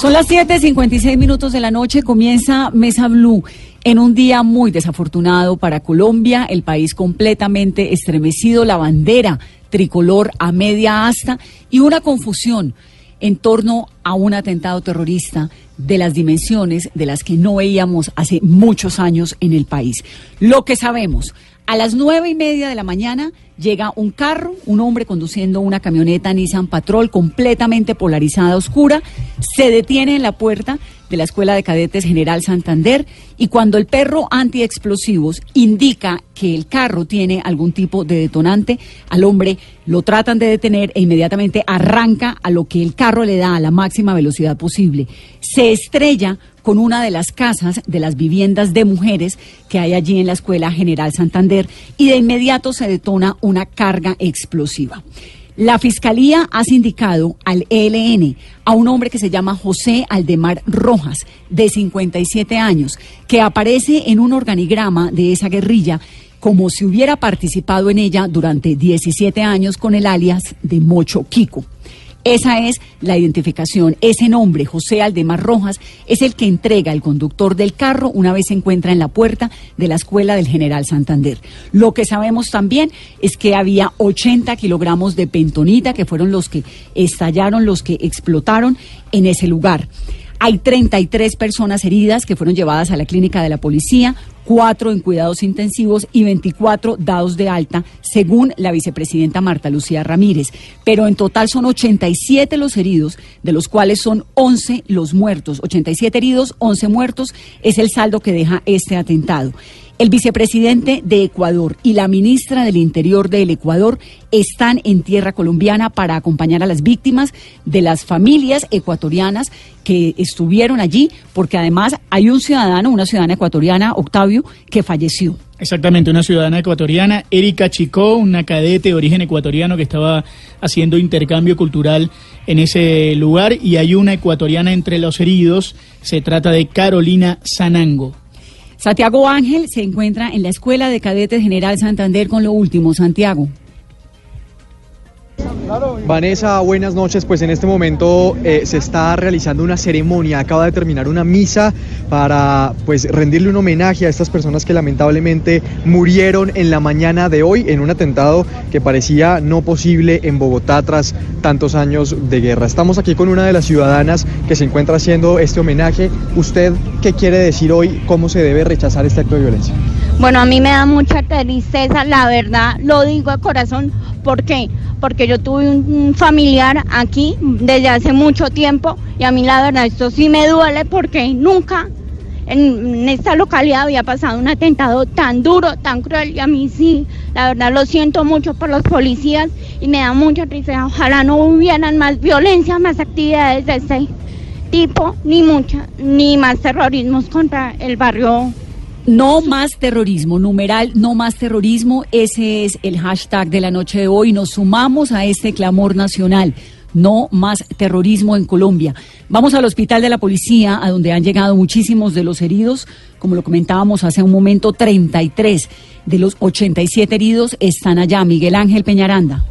Son las 7:56 minutos de la noche. Comienza Mesa Blue en un día muy desafortunado para Colombia, el país completamente estremecido, la bandera tricolor a media asta y una confusión en torno a un atentado terrorista de las dimensiones de las que no veíamos hace muchos años en el país. Lo que sabemos, a las nueve y media de la mañana llega un carro, un hombre conduciendo una camioneta Nissan Patrol completamente polarizada, oscura, se detiene en la puerta de la Escuela de Cadetes General Santander y cuando el perro antiexplosivos indica que el carro tiene algún tipo de detonante, al hombre lo tratan de detener e inmediatamente arranca a lo que el carro le da a la máxima velocidad posible. Se estrella con una de las casas de las viviendas de mujeres que hay allí en la Escuela General Santander y de inmediato se detona una carga explosiva. La Fiscalía ha sindicado al ELN a un hombre que se llama José Aldemar Rojas, de 57 años, que aparece en un organigrama de esa guerrilla como si hubiera participado en ella durante 17 años con el alias de Mocho Kiko. Esa es la identificación. Ese nombre, José Aldemar Rojas, es el que entrega el conductor del carro una vez se encuentra en la puerta de la escuela del General Santander. Lo que sabemos también es que había 80 kilogramos de pentonita, que fueron los que estallaron, los que explotaron en ese lugar. Hay 33 personas heridas que fueron llevadas a la clínica de la policía, cuatro en cuidados intensivos y 24 dados de alta, según la vicepresidenta Marta Lucía Ramírez. Pero en total son 87 los heridos, de los cuales son 11 los muertos. 87 heridos, 11 muertos es el saldo que deja este atentado. El vicepresidente de Ecuador y la ministra del Interior del Ecuador están en tierra colombiana para acompañar a las víctimas de las familias ecuatorianas que estuvieron allí, porque además hay un ciudadano, una ciudadana ecuatoriana, Octavio, que falleció. Exactamente, una ciudadana ecuatoriana, Erika Chicó, una cadete de origen ecuatoriano que estaba haciendo intercambio cultural en ese lugar y hay una ecuatoriana entre los heridos, se trata de Carolina Sanango. Santiago Ángel se encuentra en la Escuela de Cadetes General Santander con lo último. Santiago. Vanessa, buenas noches. Pues en este momento eh, se está realizando una ceremonia, acaba de terminar una misa para pues rendirle un homenaje a estas personas que lamentablemente murieron en la mañana de hoy en un atentado que parecía no posible en Bogotá tras tantos años de guerra. Estamos aquí con una de las ciudadanas que se encuentra haciendo este homenaje. ¿Usted qué quiere decir hoy? ¿Cómo se debe rechazar este acto de violencia? Bueno, a mí me da mucha tristeza, la verdad, lo digo de corazón. ¿Por qué? Porque yo tuve un familiar aquí desde hace mucho tiempo y a mí la verdad esto sí me duele porque nunca en esta localidad había pasado un atentado tan duro, tan cruel y a mí sí, la verdad lo siento mucho por los policías y me da mucha tristeza. Ojalá no hubieran más violencia, más actividades de este tipo, ni mucha, ni más terrorismos contra el barrio no más terrorismo, numeral no más terrorismo, ese es el hashtag de la noche de hoy. Nos sumamos a este clamor nacional. No más terrorismo en Colombia. Vamos al hospital de la policía, a donde han llegado muchísimos de los heridos. Como lo comentábamos hace un momento, 33 de los 87 heridos están allá. Miguel Ángel Peñaranda.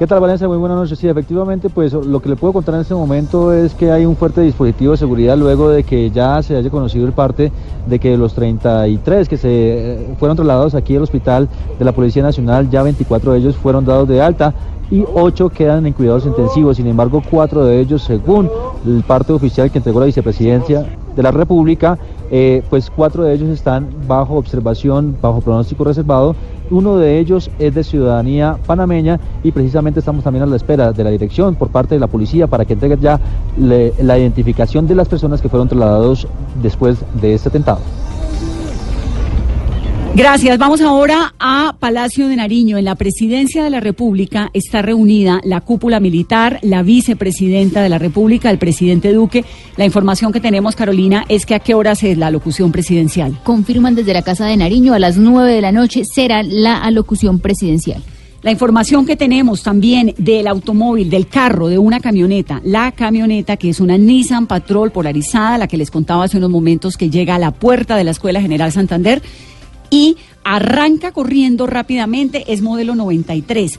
¿Qué tal Valencia? Muy buenas noches. Sí, efectivamente, pues lo que le puedo contar en este momento es que hay un fuerte dispositivo de seguridad luego de que ya se haya conocido el parte de que los 33 que se eh, fueron trasladados aquí al hospital de la Policía Nacional, ya 24 de ellos fueron dados de alta y 8 quedan en cuidados intensivos. Sin embargo, 4 de ellos, según el parte oficial que entregó la vicepresidencia de la República, eh, pues 4 de ellos están bajo observación, bajo pronóstico reservado uno de ellos es de ciudadanía panameña y precisamente estamos también a la espera de la dirección por parte de la policía para que entregue ya la identificación de las personas que fueron trasladados después de este atentado. Gracias. Vamos ahora a Palacio de Nariño. En la presidencia de la República está reunida la cúpula militar, la vicepresidenta de la República, el presidente Duque. La información que tenemos, Carolina, es que a qué horas es la alocución presidencial. Confirman desde la Casa de Nariño a las 9 de la noche será la alocución presidencial. La información que tenemos también del automóvil, del carro, de una camioneta, la camioneta que es una Nissan Patrol polarizada, la que les contaba hace unos momentos que llega a la puerta de la Escuela General Santander y arranca corriendo rápidamente, es modelo 93.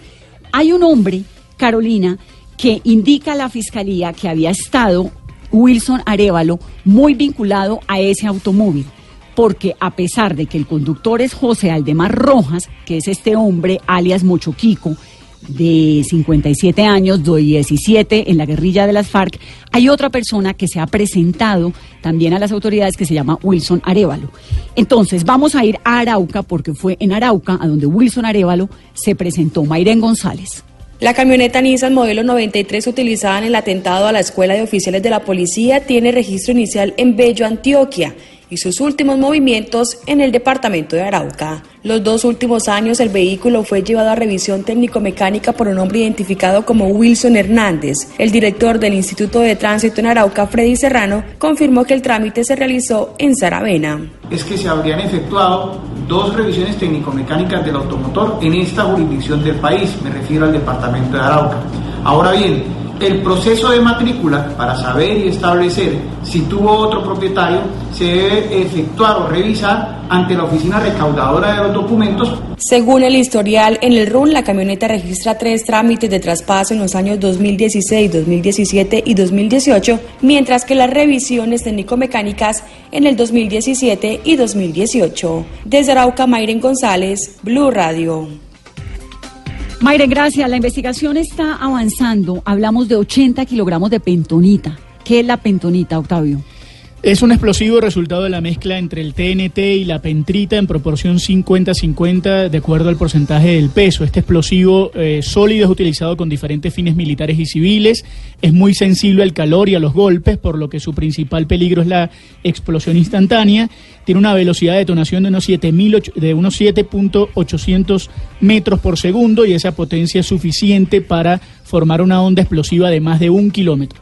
Hay un hombre, Carolina, que indica a la fiscalía que había estado Wilson Arevalo muy vinculado a ese automóvil porque a pesar de que el conductor es José Aldemar Rojas, que es este hombre alias Mochoquico, de 57 años, de 17 en la guerrilla de las FARC, hay otra persona que se ha presentado también a las autoridades que se llama Wilson Arevalo. Entonces, vamos a ir a Arauca porque fue en Arauca a donde Wilson Arevalo se presentó. Mayren González. La camioneta Nissan modelo 93 utilizada en el atentado a la Escuela de Oficiales de la Policía tiene registro inicial en Bello, Antioquia, y sus últimos movimientos en el departamento de Arauca. Los dos últimos años el vehículo fue llevado a revisión técnico-mecánica por un hombre identificado como Wilson Hernández. El director del Instituto de Tránsito en Arauca, Freddy Serrano, confirmó que el trámite se realizó en Saravena. es que se habrían efectuado dos revisiones técnico-mecánicas del automotor en esta jurisdicción del país, me refiero al departamento de Arauca. Ahora bien, el proceso de matrícula para saber y establecer si tuvo otro propietario se debe efectuar o revisar ante la oficina recaudadora de los documentos Según el historial, en el RUN la camioneta registra tres trámites de traspaso en los años 2016, 2017 y 2018, mientras que las revisiones técnico-mecánicas en el 2017 y 2018. Desde Arauca, Mayren González, Blue Radio. Mayre, gracias. La investigación está avanzando. Hablamos de 80 kilogramos de pentonita. ¿Qué es la pentonita, Octavio? Es un explosivo resultado de la mezcla entre el TNT y la pentrita en proporción 50-50 de acuerdo al porcentaje del peso. Este explosivo eh, sólido es utilizado con diferentes fines militares y civiles, es muy sensible al calor y a los golpes, por lo que su principal peligro es la explosión instantánea. Tiene una velocidad de detonación de unos 7.000 de unos 7.800 metros por segundo y esa potencia es suficiente para formar una onda explosiva de más de un kilómetro.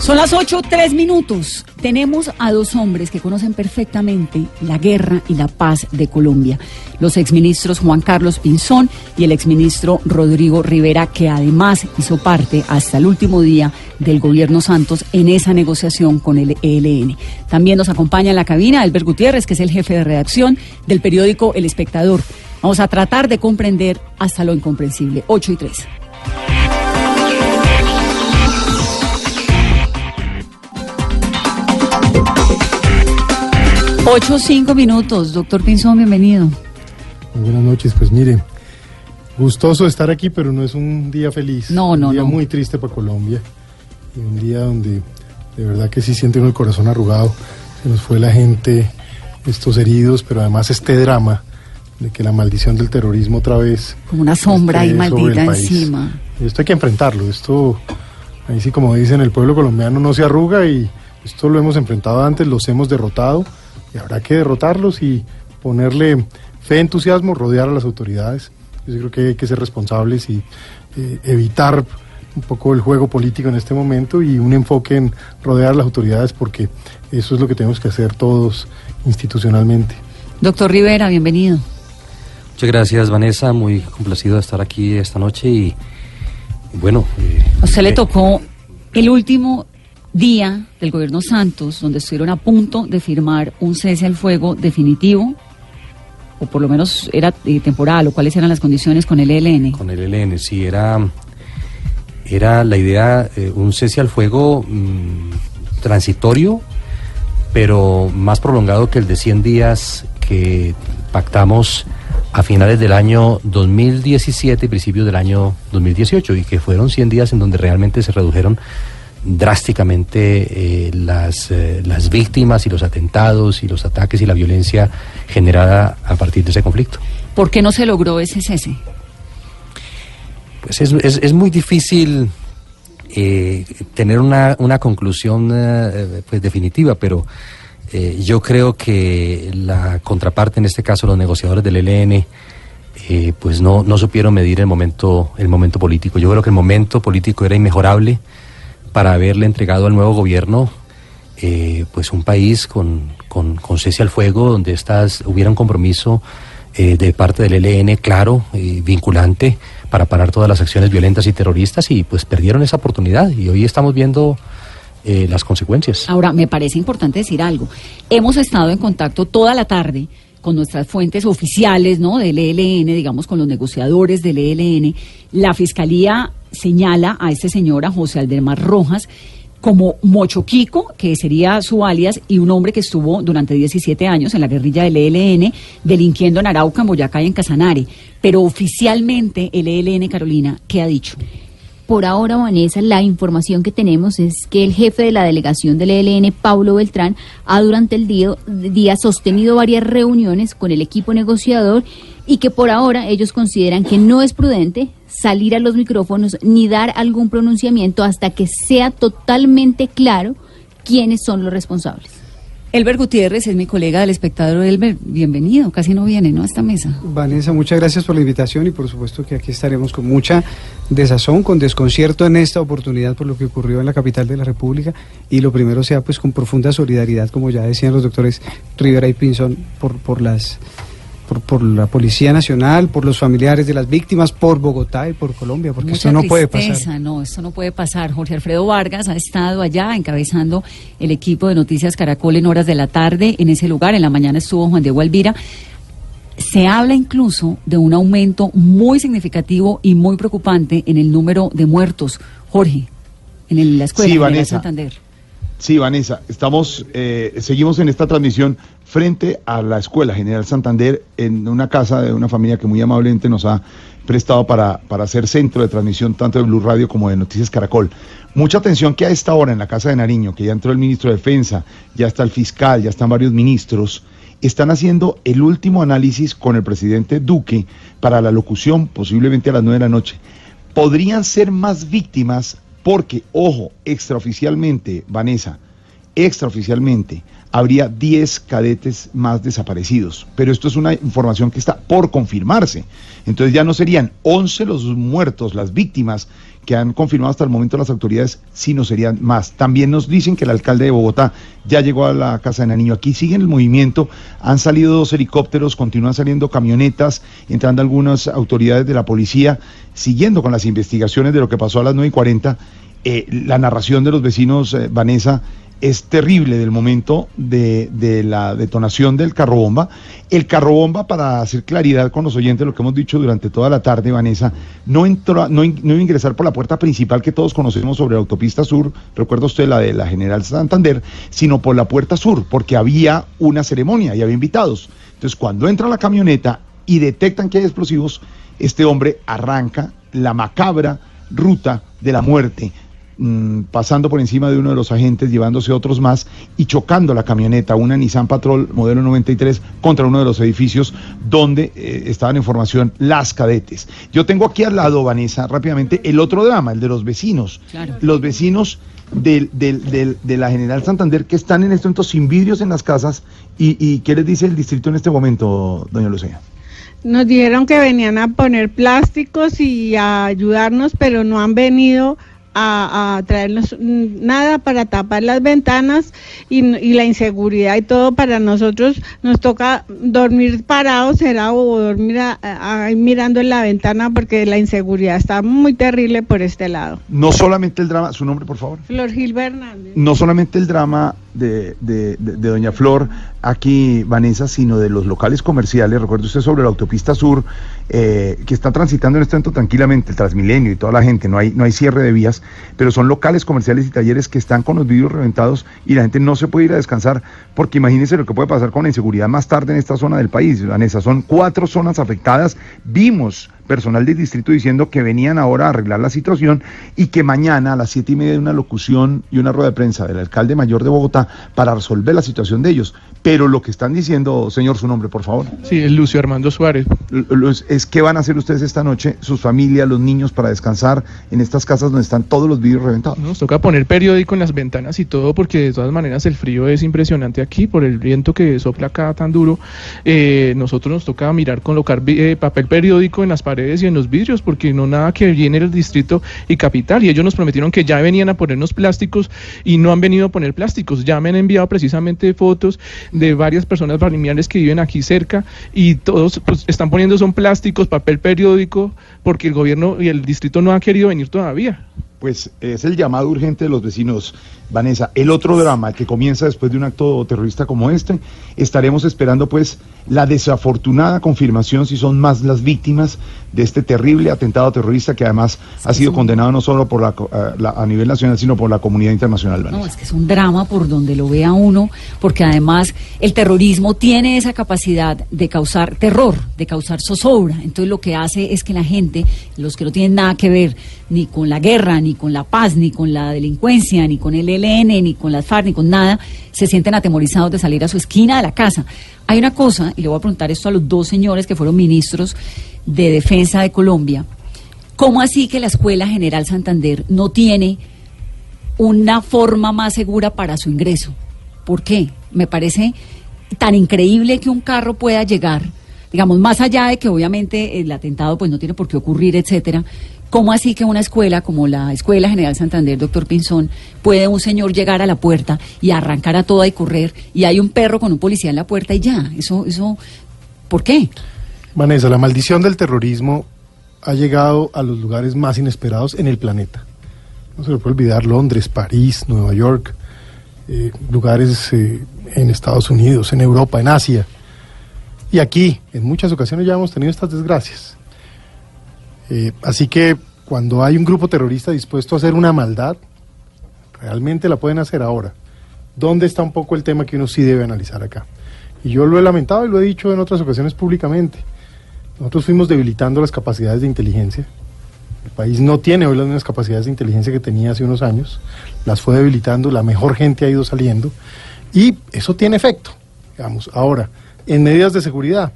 Son las 8, 3 minutos. Tenemos a dos hombres que conocen perfectamente la guerra y la paz de Colombia. Los exministros Juan Carlos Pinzón y el exministro Rodrigo Rivera, que además hizo parte hasta el último día del gobierno Santos en esa negociación con el ELN. También nos acompaña en la cabina Albert Gutiérrez, que es el jefe de redacción del periódico El Espectador. Vamos a tratar de comprender hasta lo incomprensible. 8 y 3. Ocho, cinco minutos. Doctor Pinzón, bienvenido. Muy buenas noches, pues mire, gustoso estar aquí, pero no es un día feliz. No, no, Un día no. muy triste para Colombia. Y un día donde de verdad que sí siente uno el corazón arrugado. Se nos fue la gente, estos heridos, pero además este drama de que la maldición del terrorismo otra vez. Como una sombra ahí maldita encima. Y esto hay que enfrentarlo. Esto, ahí sí, como dicen, el pueblo colombiano no se arruga y esto lo hemos enfrentado antes, los hemos derrotado y habrá que derrotarlos y ponerle fe, entusiasmo, rodear a las autoridades. Yo creo que hay que ser responsables y eh, evitar un poco el juego político en este momento y un enfoque en rodear a las autoridades porque eso es lo que tenemos que hacer todos institucionalmente. Doctor Rivera, bienvenido. Muchas gracias, Vanessa. Muy complacido de estar aquí esta noche y, y bueno. eh, A usted le eh, tocó el último día del gobierno Santos, donde estuvieron a punto de firmar un cese al fuego definitivo, o por lo menos era eh, temporal, o cuáles eran las condiciones con el ELN. Con el ELN, sí, era, era la idea, eh, un cese al fuego mm, transitorio, pero más prolongado que el de 100 días que pactamos a finales del año 2017 y principios del año 2018, y que fueron 100 días en donde realmente se redujeron drásticamente eh, las, eh, las víctimas y los atentados y los ataques y la violencia generada a partir de ese conflicto. ¿Por qué no se logró ese cese? Pues es, es, es muy difícil eh, tener una, una conclusión eh, pues definitiva, pero eh, yo creo que la contraparte, en este caso los negociadores del ELN, eh, pues no, no supieron medir el momento, el momento político. Yo creo que el momento político era inmejorable para haberle entregado al nuevo gobierno eh, pues un país con, con, cese al fuego, donde estas, hubiera un compromiso eh, de parte del ELN claro y vinculante para parar todas las acciones violentas y terroristas y pues perdieron esa oportunidad y hoy estamos viendo eh, las consecuencias. Ahora, me parece importante decir algo. Hemos estado en contacto toda la tarde con nuestras fuentes oficiales, ¿no? Del ELN, digamos, con los negociadores del ELN. La fiscalía señala a este señor, a José Aldemar Rojas, como Mochoquico, que sería su alias, y un hombre que estuvo durante 17 años en la guerrilla del ELN, delinquiendo en Arauca, en Boyacá y en Casanare. Pero oficialmente el ELN, Carolina, ¿qué ha dicho? Por ahora, Vanessa, la información que tenemos es que el jefe de la delegación del ELN, Paulo Beltrán, ha durante el día, día sostenido varias reuniones con el equipo negociador y que por ahora ellos consideran que no es prudente salir a los micrófonos ni dar algún pronunciamiento hasta que sea totalmente claro quiénes son los responsables. Elber Gutiérrez es mi colega del espectador. Elber, bienvenido. Casi no viene, ¿no? A esta mesa. Vanessa, muchas gracias por la invitación y por supuesto que aquí estaremos con mucha desazón, con desconcierto en esta oportunidad por lo que ocurrió en la capital de la República y lo primero sea pues con profunda solidaridad, como ya decían los doctores Rivera y Pinzón, por, por las por, por, la Policía Nacional, por los familiares de las víctimas, por Bogotá y por Colombia, porque Mucha esto no puede pasar. No, esto no puede pasar. Jorge Alfredo Vargas ha estado allá encabezando el equipo de Noticias Caracol en horas de la tarde en ese lugar. En la mañana estuvo Juan Diego Alvira. Se habla incluso de un aumento muy significativo y muy preocupante en el número de muertos. Jorge, en el- la escuela Sí, Vanessa. Santander. Sí, Vanessa, estamos, eh, seguimos en esta transmisión frente a la Escuela General Santander, en una casa de una familia que muy amablemente nos ha prestado para, para ser centro de transmisión tanto de Blue Radio como de Noticias Caracol. Mucha atención que a esta hora en la Casa de Nariño, que ya entró el ministro de Defensa, ya está el fiscal, ya están varios ministros, están haciendo el último análisis con el presidente Duque para la locución, posiblemente a las nueve de la noche. Podrían ser más víctimas porque, ojo, extraoficialmente, Vanessa, extraoficialmente, habría 10 cadetes más desaparecidos. Pero esto es una información que está por confirmarse. Entonces ya no serían 11 los muertos, las víctimas que han confirmado hasta el momento las autoridades, sino serían más. También nos dicen que el alcalde de Bogotá ya llegó a la casa de Naniño. Aquí siguen el movimiento, han salido dos helicópteros, continúan saliendo camionetas, entrando algunas autoridades de la policía, siguiendo con las investigaciones de lo que pasó a las 9 y 40. Eh, la narración de los vecinos, eh, Vanessa, es terrible del momento de, de la detonación del carro bomba. El carro bomba, para hacer claridad con los oyentes, lo que hemos dicho durante toda la tarde, Vanessa, no entró, no, no iba a ingresar por la puerta principal que todos conocemos sobre la autopista sur, recuerda usted la de la General Santander, sino por la puerta sur, porque había una ceremonia y había invitados. Entonces, cuando entra la camioneta y detectan que hay explosivos, este hombre arranca la macabra ruta de la muerte mm, pasando por encima de uno de los agentes, llevándose otros más y chocando la camioneta, una Nissan Patrol modelo 93, contra uno de los edificios donde eh, estaban en formación las cadetes. Yo tengo aquí al lado, Vanessa, rápidamente, el otro drama, el de los vecinos. Claro. Los vecinos del, del- del- de la General Santander que están en este momento sin vidrios en las casas. ¿Y, y qué les dice el distrito en este momento, doña Lucía? Nos dijeron que venían a poner plásticos y a ayudarnos, pero no han venido a, a traernos nada para tapar las ventanas y, y la inseguridad y todo para nosotros nos toca dormir parados será o dormir a- a- ahí mirando en la ventana porque la inseguridad está muy terrible por este lado. No solamente el drama, su nombre, por favor. Flor Gil Hernández. no solamente el drama de, de- de- de Doña Flor aquí, Vanessa, sino de los locales comerciales. Recuerde usted sobre la autopista sur, eh, que está transitando en este momento tranquilamente, el Transmilenio y toda la gente, no hay, no hay cierre de vías, pero son locales comerciales y talleres que están con los vidrios reventados y la gente no se puede ir a descansar, porque imagínense lo que puede pasar con la inseguridad más tarde en esta zona del país, Vanessa. Son cuatro zonas afectadas. Vimos personal del distrito diciendo que venían ahora a arreglar la situación y que mañana a las siete y media hay una locución y una rueda de prensa del alcalde mayor de Bogotá para resolver la situación de ellos. Pero lo que están diciendo, señor, su nombre, por favor. Sí, es Lucio Armando Suárez. Los- Es qué van a hacer ustedes esta noche, sus familias, los niños, para descansar en estas casas donde están todos los vidrios reventados. Nos toca poner periódico en las ventanas y todo porque de todas maneras el frío es impresionante aquí por el viento que sopla acá tan duro. Eh, nosotros nos toca mirar, colocar eh, papel periódico en las paredes y en los vidrios porque no nada que viene el distrito y capital y ellos nos prometieron que ya venían a ponernos plásticos y no han venido a poner plásticos. Ya me han enviado precisamente fotos de varias personas familiares que viven aquí cerca y todos pues, están poniendo son plásticos, papel periódico porque el gobierno y el distrito no han querido venir todavía. Pues es el llamado urgente de los vecinos. Vanessa, el otro drama que comienza después de un acto terrorista como este, estaremos esperando pues la desafortunada confirmación si son más las víctimas de este terrible atentado terrorista que además ha sido condenado no solo por la, eh, la- a nivel nacional, sino por la comunidad internacional. Vanessa. No, es que es un drama por donde lo vea uno, porque además el terrorismo tiene esa capacidad de causar terror, de causar zozobra. Entonces lo que hace es que la gente, los que no tienen nada que ver ni con la guerra, ni con la paz, ni con la delincuencia, ni con el ELN, ni con las FARC, ni con nada, se sienten atemorizados de salir a su esquina de la casa. Hay una cosa, y le voy a preguntar esto a los dos señores que fueron ministros de Defensa de Colombia. ¿Cómo así que la Escuela General Santander no tiene una forma más segura para su ingreso. ¿Por qué? Me parece tan increíble que un carro pueda llegar, digamos, más allá de que obviamente el atentado pues no tiene por qué ocurrir, etcétera. ¿Cómo así que una escuela como la Escuela General Santander, doctor Pinzón, puede un señor llegar a la puerta y arrancar a toda y correr y hay un perro con un policía en la puerta y ya? Eso, eso, ¿por qué? Vanessa, la maldición del terrorismo ha llegado a los lugares más inesperados en el planeta. No se le puede olvidar Londres, París, Nueva York, eh, lugares eh, en Estados Unidos, en Europa, en Asia. Y aquí, en muchas ocasiones ya hemos tenido estas desgracias. Eh, así que cuando hay un grupo terrorista dispuesto a hacer una maldad, realmente la pueden hacer ahora. ¿Dónde está un poco el tema que uno sí debe analizar acá? Y yo lo he lamentado y lo he dicho en otras ocasiones públicamente. Nosotros fuimos debilitando las capacidades de inteligencia. El país no tiene hoy las mismas capacidades de inteligencia que tenía hace unos años. Las fue debilitando, la mejor gente ha ido saliendo. Y eso tiene efecto. Digamos, ahora, en medidas de seguridad,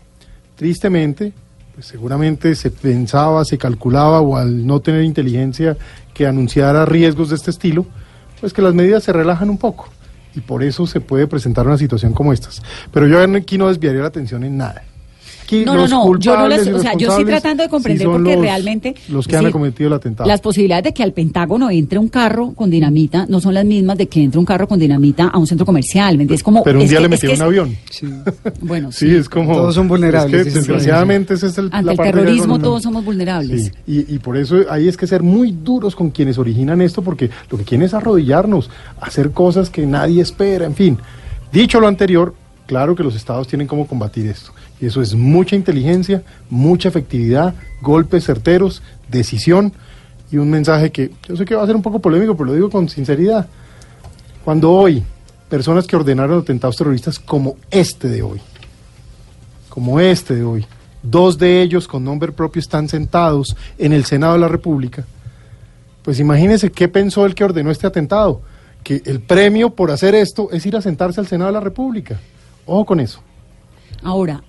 tristemente, pues seguramente se pensaba, se calculaba, o al no tener inteligencia que anunciara riesgos de este estilo, pues que las medidas se relajan un poco. Y por eso se puede presentar una situación como estas. Pero yo aquí no desviaría la atención en nada. Aquí No, no, no, yo no les- o sea, yo sí responsables tratando de comprender sí porque los- realmente, Los que es han decir, cometido el atentado. Las posibilidades de que al Pentágono entre un carro con dinamita no son las mismas de que entre un carro con dinamita a un centro comercial. ¿me entiendes? Como, Pero un es día que- le es metieron un avión. Bueno, sí, es como. Todos son vulnerables, es que, desgraciadamente, esa es el, Ante la el parte terrorismo todos somos vulnerables. Sí, y, y por eso ahí es que ser muy duros con quienes originan esto, porque lo que quieren es arrodillarnos, hacer cosas que nadie espera, en fin. Dicho lo anterior, claro que los estados tienen cómo combatir esto. Y eso es mucha inteligencia, mucha efectividad, golpes certeros, decisión y un mensaje que yo sé que va a ser un poco polémico, pero lo digo con sinceridad. Cuando hoy personas que ordenaron atentados terroristas como este de hoy, como este de hoy, dos de ellos con nombre propio están sentados en el Senado de la República, pues imagínense qué pensó el que ordenó este atentado, que el premio por hacer esto es ir a sentarse al Senado de la República. Ojo con eso. Ahora,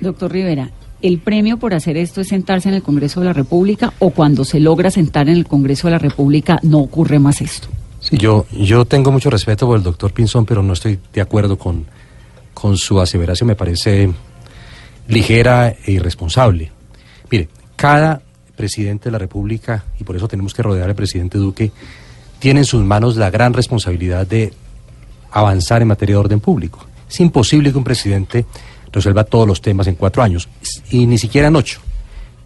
doctor Rivera, ¿el premio por hacer esto es sentarse en el Congreso de la República o cuando se logra sentar en el Congreso de la República no ocurre más esto? Sí, yo, yo tengo mucho respeto por el doctor Pinzón, pero no estoy de acuerdo con, con su aseveración. Me parece ligera e irresponsable. Mire, cada presidente de la República, y por eso tenemos que rodear al presidente Duque, tiene en sus manos la gran responsabilidad de avanzar en materia de orden público. Es imposible que un presidente resuelva todos los temas en cuatro años, y ni siquiera en ocho.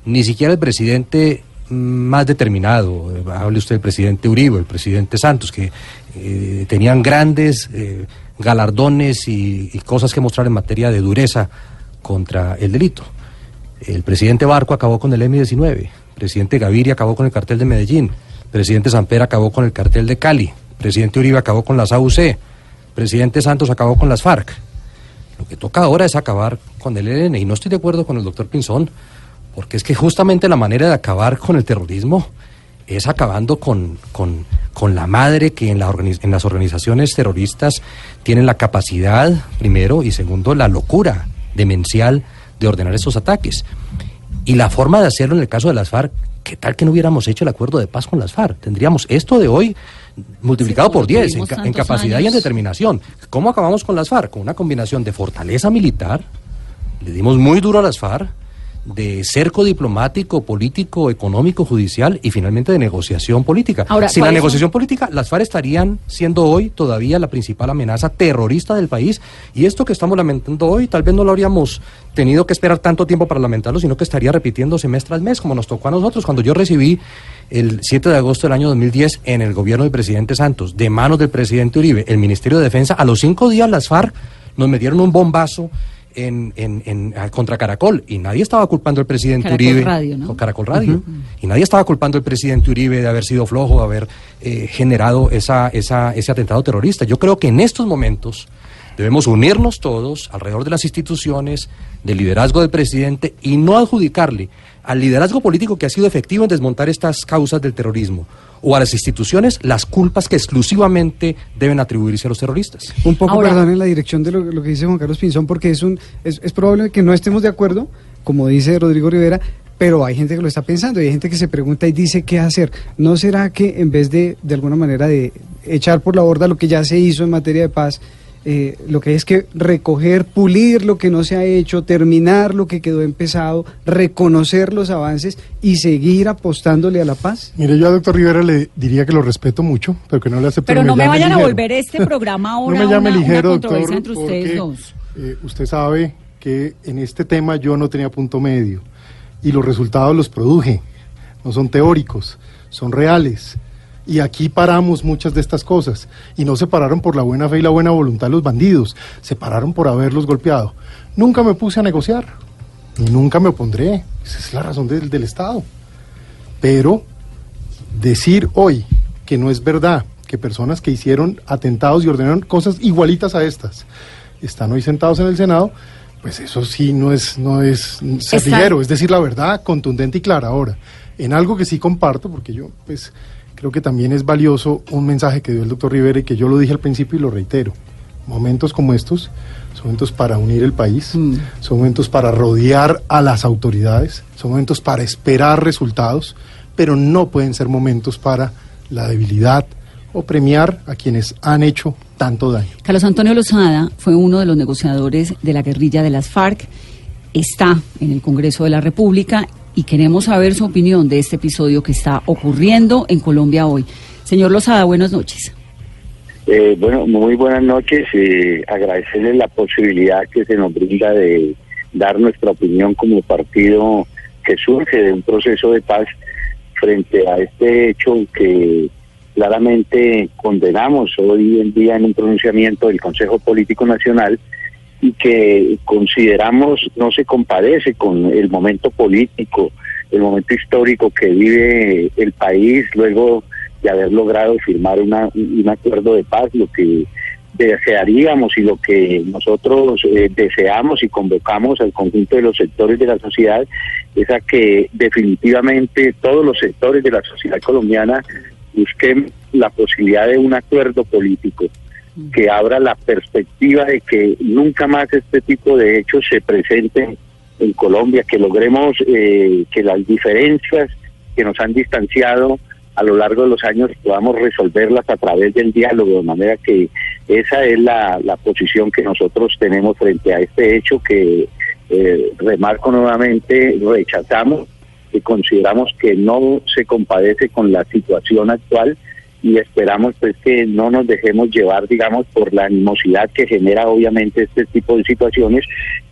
Ni siquiera el presidente más determinado, hable usted del presidente Uribe, el presidente Santos, que eh, tenían grandes eh, galardones y, cosas que mostrar en materia de dureza contra el delito. El presidente Barco acabó con el M-19, el presidente Gaviria acabó con el cartel de Medellín, el presidente Samper acabó con el cartel de Cali, el presidente Uribe acabó con las AUC, presidente Santos acabó con las FARC. Lo que toca ahora es acabar con el ELN y no estoy de acuerdo con el doctor Pinzón porque es que justamente la manera de acabar con el terrorismo es acabando con, con, con la madre que en las organizaciones terroristas tienen la capacidad, primero, y segundo, la locura demencial de ordenar esos ataques. Y la forma de hacerlo en el caso de las FARC, ¿qué tal que no hubiéramos hecho el acuerdo de paz con las FARC? Tendríamos esto de hoy multiplicado por 10 en, capacidad y en determinación. ¿Cómo acabamos con las FARC? Con una combinación de fortaleza militar, le dimos muy duro a las FARC, de cerco diplomático, político, económico, judicial y finalmente de negociación política. Ahora, Sin la negociación política, las FARC estarían siendo hoy todavía la principal amenaza terrorista del país y esto que estamos lamentando hoy tal vez no lo habríamos tenido que esperar tanto tiempo para lamentarlo, sino que estaría repitiéndose mes tras mes, como nos tocó a nosotros cuando yo recibí el 7 de agosto del año 2010 en el gobierno del presidente Santos, de manos del presidente Uribe, el Ministerio de Defensa, a los cinco días las FARC nos metieron un bombazo en, en- en- contra Caracol y nadie estaba culpando al presidente Caracol Uribe Radio, ¿no? Caracol Radio y nadie estaba culpando al presidente Uribe de haber sido flojo, de haber eh, generado esa, esa, ese atentado terrorista. Yo creo que en estos momentos debemos unirnos todos alrededor de las instituciones, del liderazgo del presidente y no adjudicarle al liderazgo político que ha sido efectivo en desmontar estas causas del terrorismo o a las instituciones las culpas que exclusivamente deben atribuirse a los terroristas. Un poco, Ahora- perdón, en la dirección de lo, lo que dice Juan Carlos Pinzón, porque es, un, es, es probable que no estemos de acuerdo, como dice Rodrigo Rivera, pero hay gente que lo está pensando y hay gente que se pregunta y dice qué hacer. ¿No será que en vez de, de alguna manera, de echar por la borda lo que ya se hizo en materia de paz, eh, lo que es que recoger, pulir lo que no se ha hecho, terminar lo que quedó empezado, reconocer los avances y seguir apostándole a la paz? Mire, yo a doctor Rivera le diría que lo respeto mucho, pero que no le acepto Pero no me vayan a volver este programa ahora no me llame una, una ligero, controversia doctor, entre ustedes porque, dos. eh, usted sabe que en este tema yo no tenía punto medio y los resultados los produje. No son teóricos, son reales. Y aquí paramos muchas de estas cosas. Y no se pararon por la buena fe y la buena voluntad de los bandidos, se pararon por haberlos golpeado. Nunca me puse a negociar y nunca me opondré. Esa es la razón del, del Estado. Pero decir hoy que no es verdad que personas que hicieron atentados y ordenaron cosas igualitas a estas están hoy sentados en el Senado, pues eso sí no es no es ser ligero, es decir la verdad contundente y clara. Ahora, en algo que sí comparto, porque yo pues creo que también es valioso un mensaje que dio el doctor Rivera y que yo lo dije al principio y lo reitero. Momentos como estos son momentos para unir el país, son momentos para rodear a las autoridades, son momentos para esperar resultados, pero no pueden ser momentos para la debilidad o premiar a quienes han hecho tanto daño. Carlos Antonio Lozada fue uno de los negociadores de la guerrilla de las FARC, está en el Congreso de la República y queremos saber su opinión de este episodio que está ocurriendo en Colombia hoy. Señor Lozada, buenas noches. Eh, bueno, muy buenas noches. Eh, agradecerle la posibilidad que se nos brinda de dar nuestra opinión como partido que surge de un proceso de paz frente a este hecho que claramente condenamos hoy en día en un pronunciamiento del Consejo Político Nacional y que consideramos no se compadece con el momento político, el momento histórico que vive el país luego de haber logrado firmar una, un acuerdo de paz, lo que desearíamos y lo que nosotros eh, deseamos y convocamos al conjunto de los sectores de la sociedad es a que definitivamente todos los sectores de la sociedad colombiana busquen la posibilidad de un acuerdo político que abra la perspectiva de que nunca más este tipo de hechos se presenten en Colombia, que logremos eh, que las diferencias que nos han distanciado a lo largo de los años podamos resolverlas a través del diálogo, de manera que esa es la, posición que nosotros tenemos frente a este hecho que, eh, remarco nuevamente, rechazamos y consideramos que no se compadece con la situación actual y esperamos pues que no nos dejemos llevar digamos por la animosidad que genera obviamente este tipo de situaciones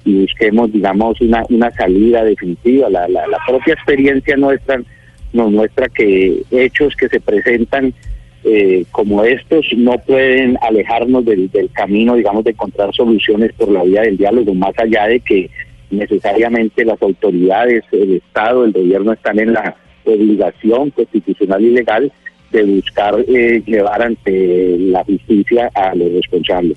y busquemos digamos una, una salida definitiva. La, la, la propia experiencia nuestra nos muestra que hechos que se presentan eh, como estos no pueden alejarnos del, camino digamos de encontrar soluciones por la vía del diálogo más allá de que necesariamente las autoridades el estado el gobierno están en la obligación constitucional y legal de buscar eh, llevar ante la justicia a los responsables.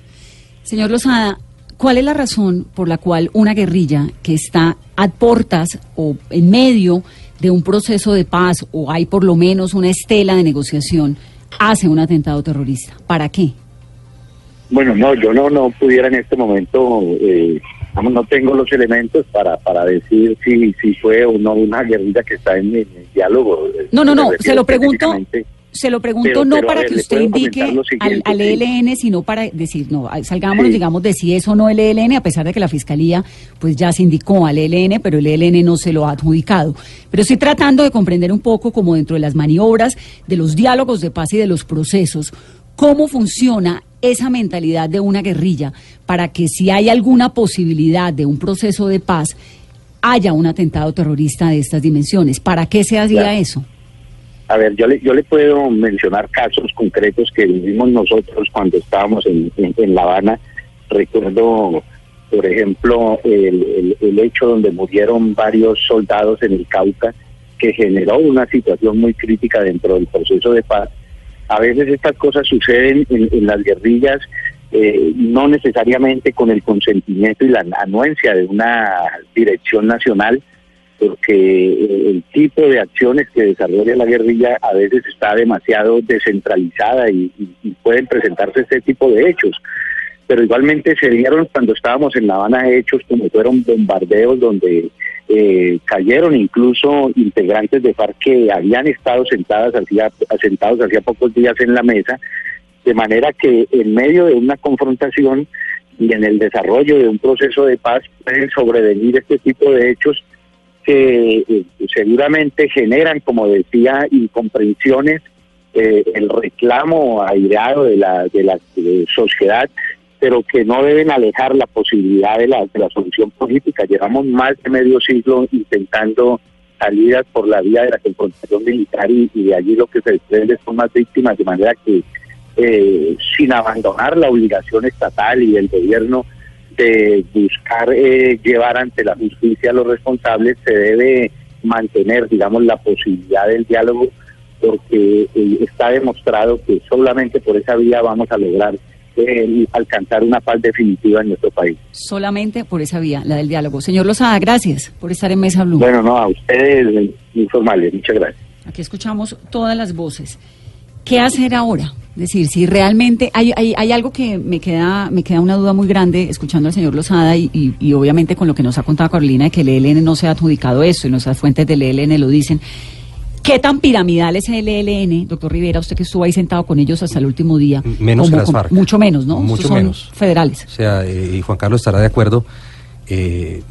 Señor Lozada, ¿cuál es la razón por la cual una guerrilla que está a portas o en medio de un proceso de paz o hay por lo menos una estela de negociación hace un atentado terrorista? ¿Para qué? Bueno, no, yo no, no pudiera en este momento, eh, no tengo los elementos para, para decir si, si fue o no una guerrilla que está en, diálogo. No, no, no, Me se lo pregunto. Se lo pregunto Pero- no pero, para ver, que usted indique al, al. ELN, sino para decir, no, salgámonos, Sí. digamos, de si es o no el ELN, a pesar de que la Fiscalía pues ya se indicó al ELN, pero el ELN no se lo ha adjudicado. Pero estoy tratando de comprender un poco, como dentro de las maniobras, de los diálogos de paz y de los procesos, cómo funciona esa mentalidad de una guerrilla para que si hay alguna posibilidad de un proceso de paz, haya un atentado terrorista de estas dimensiones. ¿Para qué se hacía Claro. eso? A ver, yo le, yo le puedo mencionar casos concretos que vivimos nosotros cuando estábamos en, en- La Habana. Recuerdo, por ejemplo, el, el- el hecho donde murieron varios soldados en el Cauca, que generó una situación muy crítica dentro del proceso de paz. A veces estas cosas suceden en, en las guerrillas, eh, no necesariamente con el consentimiento y la anuencia de una dirección nacional, porque eh, el tipo de acciones que desarrolla la guerrilla a veces está demasiado descentralizada y, pueden presentarse este tipo de hechos. Pero igualmente se dieron cuando estábamos en La Habana hechos como fueron bombardeos donde eh, cayeron incluso integrantes de FARC que habían estado sentadas sentados hacía pocos días en la mesa, de manera que en medio de una confrontación y en el desarrollo de un proceso de paz pueden sobrevenir este tipo de hechos que eh, seguramente generan, como decía, incomprensiones, eh, el reclamo aireado de la, de la sociedad, pero que no deben alejar la posibilidad de la, de la solución política. Llevamos más de medio siglo intentando salidas por la vía de la confrontación militar y, y de allí lo que se desprende son más víctimas, de manera que eh, sin abandonar la obligación estatal y del gobierno de buscar eh, llevar ante la justicia a los responsables, se debe mantener, digamos, la posibilidad del diálogo, porque eh, está demostrado que solamente por esa vía vamos a lograr eh, alcanzar una paz definitiva en nuestro país. Solamente por esa vía, la del diálogo. Señor Lozada, gracias por estar en Mesa Blue. Bueno, no, a ustedes eh, informales, muchas gracias. Aquí escuchamos todas las voces. ¿Qué hacer ahora? Es decir, si realmente hay, hay, hay algo que me queda, me queda una duda muy grande escuchando al señor Lozada y, y- y obviamente con lo que nos ha contado Carolina de que el ELN no se ha adjudicado eso y nuestras fuentes del ELN lo dicen. ¿Qué tan piramidal es el ELN, doctor Rivera? Usted que estuvo ahí sentado con ellos hasta el último día. Menos Como- que las como- FARC. Mucho menos, ¿no? Mucho son menos. federales. O sea, eh, y Juan Carlos estará de acuerdo. eh,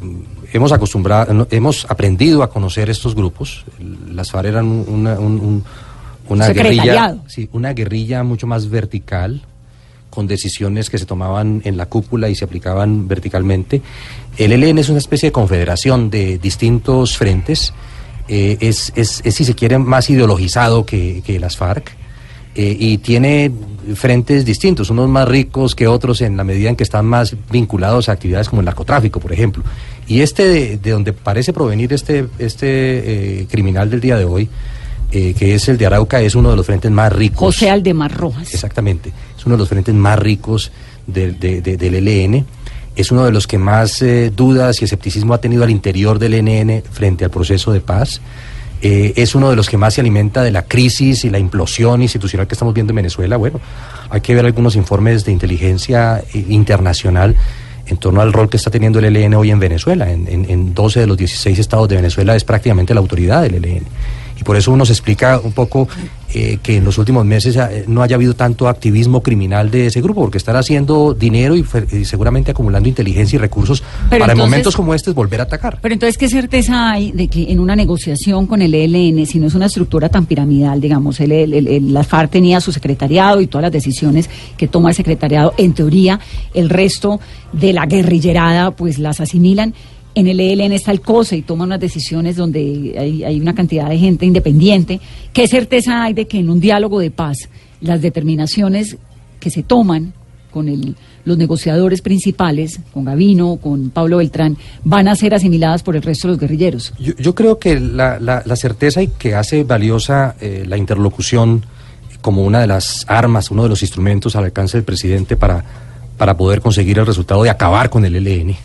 hemos acostumbrado, hemos aprendido a conocer estos grupos. Las FARC eran un- una, un- un- una guerrilla, sí, una guerrilla mucho más vertical, con decisiones que se tomaban en la cúpula y se aplicaban verticalmente. El ELN es una especie de confederación de distintos frentes. eh, es, es, es, si se quiere, más ideologizado que, que las FARC. eh, y tiene frentes distintos, unos más ricos que otros en la medida en que están más vinculados a actividades como el narcotráfico, por ejemplo. Y este de, de donde parece provenir este, este eh, criminal del día de hoy, eh, que es el de Arauca, es uno de los frentes más ricos. José Aldemar Rojas. Exactamente. Es uno de los frentes más ricos del- de- de- del ELN. Es uno de los que más eh, dudas y escepticismo ha tenido al interior del ELN frente al proceso de paz. Eh, es uno de los que más se alimenta de la crisis y la implosión institucional que estamos viendo en Venezuela. Bueno, hay que ver algunos informes de inteligencia internacional en torno al rol que está teniendo el ELN hoy en Venezuela. En, en- en 12 de los 16 estados de Venezuela es prácticamente la autoridad del ELN. Y por eso uno se explica un poco eh, que en los últimos meses eh, no haya habido tanto activismo criminal de ese grupo, porque están haciendo dinero y, y seguramente acumulando inteligencia y recursos Pero para en momentos como este volver a atacar. Pero entonces, ¿qué certeza hay de que en una negociación con el ELN, si no es una estructura tan piramidal, digamos, el, el- el- el- la FARC tenía su secretariado y todas las decisiones que toma el secretariado, en teoría, el resto de la guerrillerada, pues las asimilan. En el ELN está el COSE y toma unas decisiones donde hay, hay una cantidad de gente independiente. ¿Qué certeza hay de que en un diálogo de paz las determinaciones que se toman con el- los negociadores principales, con Gavino, con Pablo Beltrán, van a ser asimiladas por el resto de los guerrilleros. Yo, yo creo que la, certeza y que hace valiosa eh, la interlocución como una de las armas, uno de los instrumentos al alcance del presidente para, para poder conseguir el resultado de acabar con el ELN,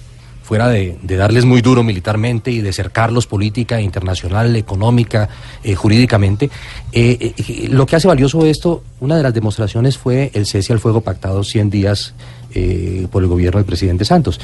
fuera de, darles muy duro militarmente y de cercarlos política, internacional, económica, eh, jurídicamente. Eh, eh, lo que hace valioso esto, una de las demostraciones fue el cese al fuego pactado 100 días por el gobierno del presidente Santos.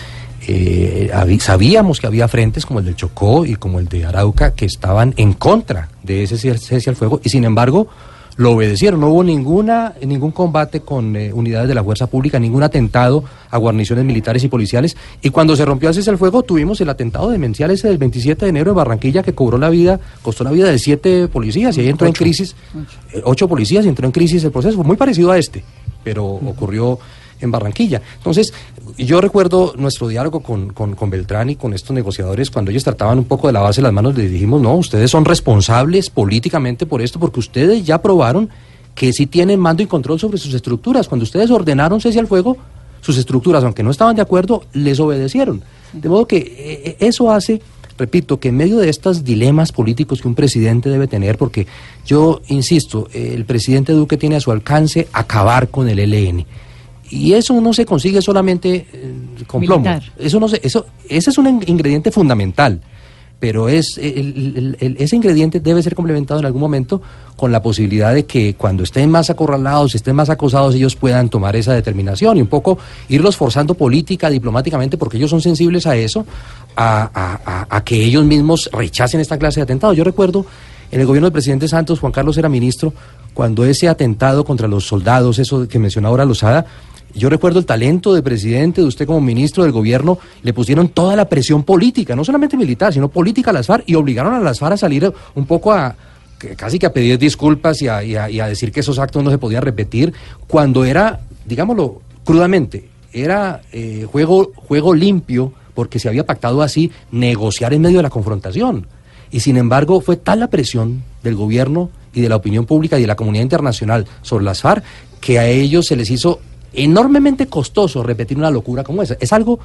Sabíamos que había frentes como el del Chocó y como el de Arauca que estaban en contra de ese cese al fuego y sin embargo lo obedecieron. No hubo ninguna, ningún combate con eh, unidades de la fuerza pública, ningún atentado a guarniciones militares y policiales. Y cuando se rompió el cese al fuego, tuvimos el atentado demencial ese del 27 de enero en Barranquilla que cobró la vida, costó la vida de siete policías y ahí entró en crisis, eh, ocho policías y entró en crisis el proceso, muy parecido a este, pero ocurrió en Barranquilla. Entonces, yo recuerdo nuestro diálogo con, con, Beltrán y con estos negociadores, cuando ellos trataban un poco de lavarse las manos, les dijimos, no, ustedes son responsables políticamente por esto, porque ustedes ya probaron que sí tienen mando y control sobre sus estructuras. Cuando ustedes ordenaron cese al fuego, sus estructuras, aunque no estaban de acuerdo, les obedecieron. De modo que eh, eso hace, repito, que en medio de estos dilemas políticos que un presidente debe tener, porque yo insisto, eh, el presidente Duque tiene a su alcance acabar con el ELN. Y eso no se consigue solamente eh, con plomo. Eso no se, eso, ese es un in- ingrediente fundamental. Pero es el- el- el- ese ingrediente debe ser complementado en algún momento con la posibilidad de que cuando estén más acorralados, estén más acosados, ellos puedan tomar esa determinación y un poco irlos forzando política, diplomáticamente, porque ellos son sensibles a eso, a, a- a- a que ellos mismos rechacen esta clase de atentados. Yo recuerdo en el gobierno del presidente Santos, Juan Carlos era ministro, cuando ese atentado contra los soldados, eso que mencionaba ahora Lozada, yo recuerdo el talento del presidente, de usted como ministro del gobierno, le pusieron toda la presión política, no solamente militar, sino política a las FARC y obligaron a las FARC a salir un poco a casi que a pedir disculpas y a, y y a decir que esos actos no se podían repetir, cuando era, digámoslo crudamente, era eh, juego, juego limpio, porque se había pactado así negociar en medio de la confrontación. Y sin embargo, fue tal la presión del gobierno y de la opinión pública y de la comunidad internacional sobre las FARC que a ellos se les hizo enormemente costoso repetir una locura como esa. Es algo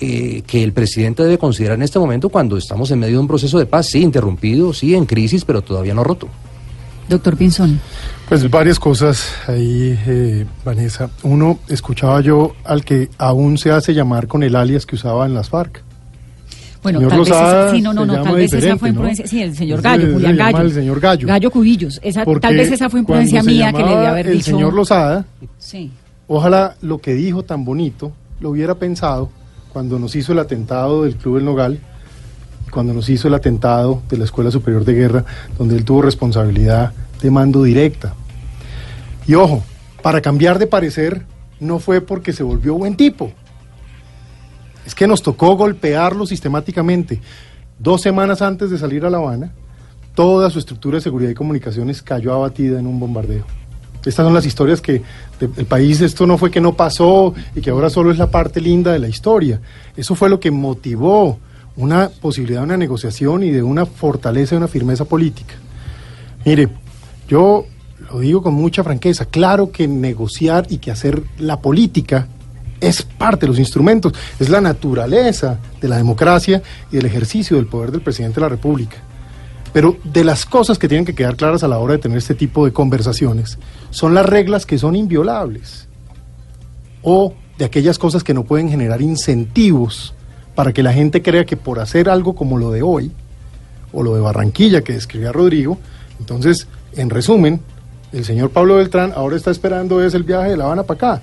eh, que el presidente debe considerar en este momento cuando estamos en medio de un proceso de paz, sí, interrumpido, sí, en crisis, pero todavía no roto. Doctor Pinzón. Pues varias cosas ahí, eh, Vanessa. Uno, escuchaba yo al que aún se hace llamar con el alias que usaba en las FARC. Bueno, Señor tal vez esa, sí, no, no, no, tal vez esa fue ¿no? imprudencia, sí, el señor Gallo, se Julián Gallo. el señor Gallo. Gallo Cubillos, esa, tal vez esa fue imprudencia mía que le debía haber el dicho. señor Lozada, Sí. Ojalá lo que dijo tan bonito lo hubiera pensado cuando nos hizo el atentado del Club El Nogal, cuando nos hizo el atentado de la Escuela Superior de Guerra, donde él tuvo responsabilidad de mando directa. Y ojo, para cambiar de parecer no fue porque se volvió buen tipo. Es que nos tocó golpearlo sistemáticamente. Dos semanas antes de salir a La Habana, toda su estructura de seguridad y comunicaciones cayó abatida en un bombardeo. Estas son las historias que el país, esto no fue que no pasó y que ahora solo es la parte linda de la historia. Eso fue lo que motivó una posibilidad de una negociación y de una fortaleza y una firmeza política. Mire, yo lo digo con mucha franqueza, claro que negociar y que hacer la política es parte de los instrumentos, es la naturaleza de la democracia y del ejercicio del poder del presidente de la República. Pero de las cosas que tienen que quedar claras a la hora de tener este tipo de conversaciones son las reglas que son inviolables o de aquellas cosas que no pueden generar incentivos para que la gente crea que por hacer algo como lo de hoy o lo de Barranquilla que describía Rodrigo, entonces, en resumen, el señor Pablo Beltrán ahora está esperando es el viaje de La Habana para acá.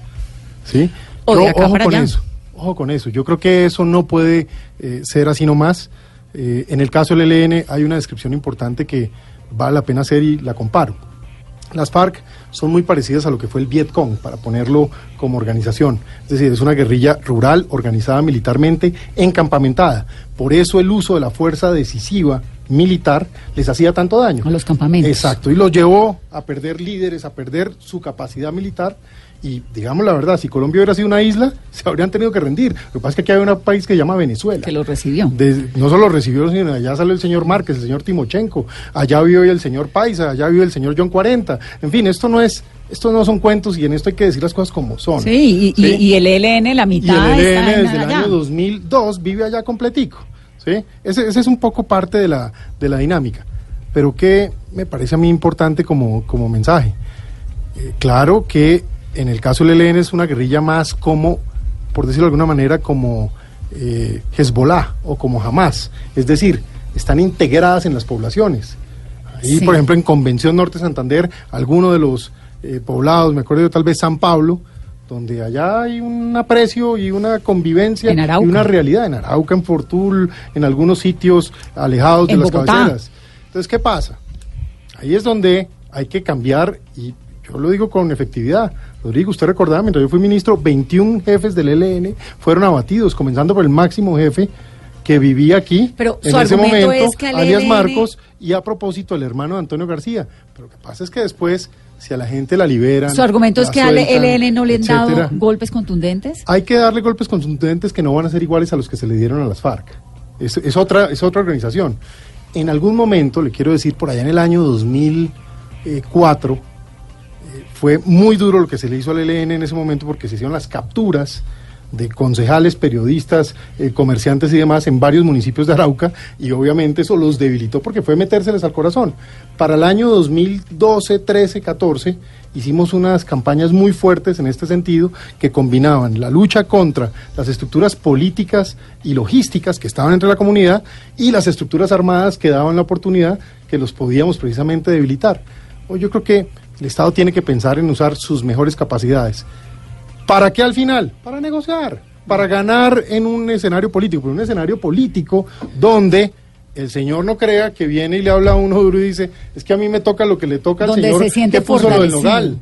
¿Sí? O de Yo, acá ojo para con allá. eso. Ojo con eso. Yo creo que eso no puede eh, ser así nomás. Eh, en el caso del ELN hay una descripción importante que vale la pena hacer y la comparo. Las FARC son muy parecidas a lo que fue el Vietcong, para ponerlo como organización. Es decir, es una guerrilla rural organizada militarmente, encampamentada. Por eso el uso de la fuerza decisiva militar les hacía tanto daño. A los campamentos. Exacto, y los llevó a perder líderes, a perder su capacidad militar. Y digamos la verdad, si Colombia hubiera sido una isla, se habrían tenido que rendir. Lo que pasa es que aquí hay un país que se llama Venezuela. Que lo recibió. De- no solo recibió, sino allá salió el señor Márquez, el señor Timochenko, allá vive hoy el señor Paisa, allá vive el señor John 40. En fin, esto no es, esto no son cuentos y en esto hay que decir las cosas como son. Sí, y, y- ¿sí? y el ELN, la Y mitad el está ELN en desde el allá. año 2002 vive allá completico. ¿Sí? Ese, ese es un poco parte de la, de la dinámica. Pero que me parece a mí importante como, como mensaje. Eh, claro que en el caso del ELN es una guerrilla más como por decirlo de alguna manera, como eh, Hezbollah o como Hamas. Es decir, están integradas en las poblaciones. Ahí, Sí. por ejemplo, en Convención Norte Santander, alguno de los eh, poblados, me acuerdo yo tal vez San Pablo, donde allá hay un aprecio y una convivencia En y una realidad. En Arauca, en Fortul, en algunos sitios alejados de las cabeceras. Entonces, ¿qué pasa? Ahí es donde hay que cambiar y yo lo digo con efectividad. Rodrigo, usted recordaba, mientras yo fui ministro, 21 jefes del ELN fueron abatidos, comenzando por el máximo jefe que vivía aquí Pero en su ese momento, es que alias ELN Marcos, y a propósito el hermano de Antonio García. Pero lo que pasa es que después, si a la gente la liberan... Su argumento es que al sueltan, ELN no le han dado golpes contundentes. hay que darle golpes contundentes que no van a ser iguales a los que se le dieron a las FARC. Es, es otra, es otra organización. En algún momento, le quiero decir, por allá en el año 2004, eh, fue muy duro lo que se le hizo al ELN en ese momento porque se hicieron las capturas de concejales, periodistas, eh, comerciantes y demás en varios municipios de Arauca y obviamente eso los debilitó porque fue metérseles al corazón. Para el año 2012, 13, 14 hicimos unas campañas muy fuertes en este sentido que combinaban la lucha contra las estructuras políticas y logísticas que estaban entre la comunidad y las estructuras armadas que daban la oportunidad que los podíamos precisamente debilitar. Hoy yo creo que el Estado tiene que pensar en usar sus mejores capacidades. ¿Para qué al final? Para negociar, para ganar en un escenario político, pero un escenario político donde el señor no crea que viene y le habla a uno duro y dice, es que a mí me toca lo que le toca al Donde señor se siente que puso lo del nogal.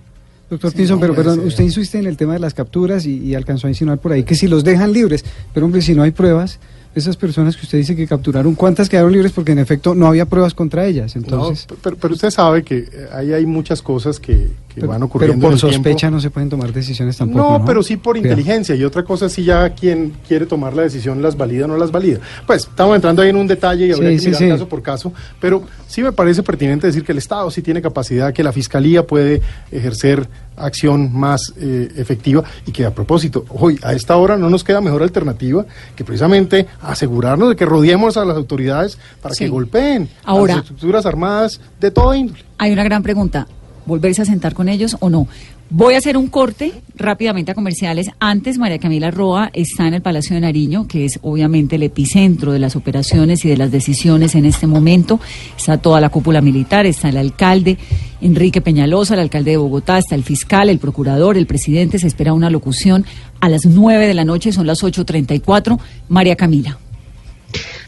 Doctor Sí, Pinson, pero perdón, usted insiste en el tema de las capturas y, y alcanzó a insinuar por ahí que si los dejan libres, pero hombre, si no hay pruebas, esas personas que usted dice que capturaron, ¿cuántas quedaron libres? Porque en efecto no había pruebas contra ellas. Entonces, No, pero, pero usted sabe que eh, ahí hay muchas cosas que, que pero, van pero ocurriendo. por en el tiempo. sospecha no se pueden tomar decisiones tampoco. No, No, pero sí por Cuidado. inteligencia. Y otra cosa, si ya quien quiere tomar la decisión las valida o no las valida. Pues estamos entrando ahí en un detalle y habría Sí, que sí, mirar sí. caso por caso. Pero sí me parece pertinente decir que el Estado sí tiene capacidad, que la Fiscalía puede ejercer acción más eh, efectiva y que a propósito, hoy a esta hora no nos queda mejor alternativa que precisamente asegurarnos de que rodeemos a las autoridades para Sí. que golpeen Ahora- a las estructuras armadas de toda índole. Hay una gran pregunta, ¿volverse a sentar con ellos o no? Voy a hacer un corte rápidamente a comerciales. Antes, María Camila Roa está en el Palacio de Nariño, que es obviamente el epicentro de las operaciones y de las decisiones en este momento. Está toda la cúpula militar, está el alcalde Enrique Peñalosa, el alcalde de Bogotá, está el fiscal, el procurador, el presidente. Se espera una locución a las 9 de la noche, son las 8.34. María Camila.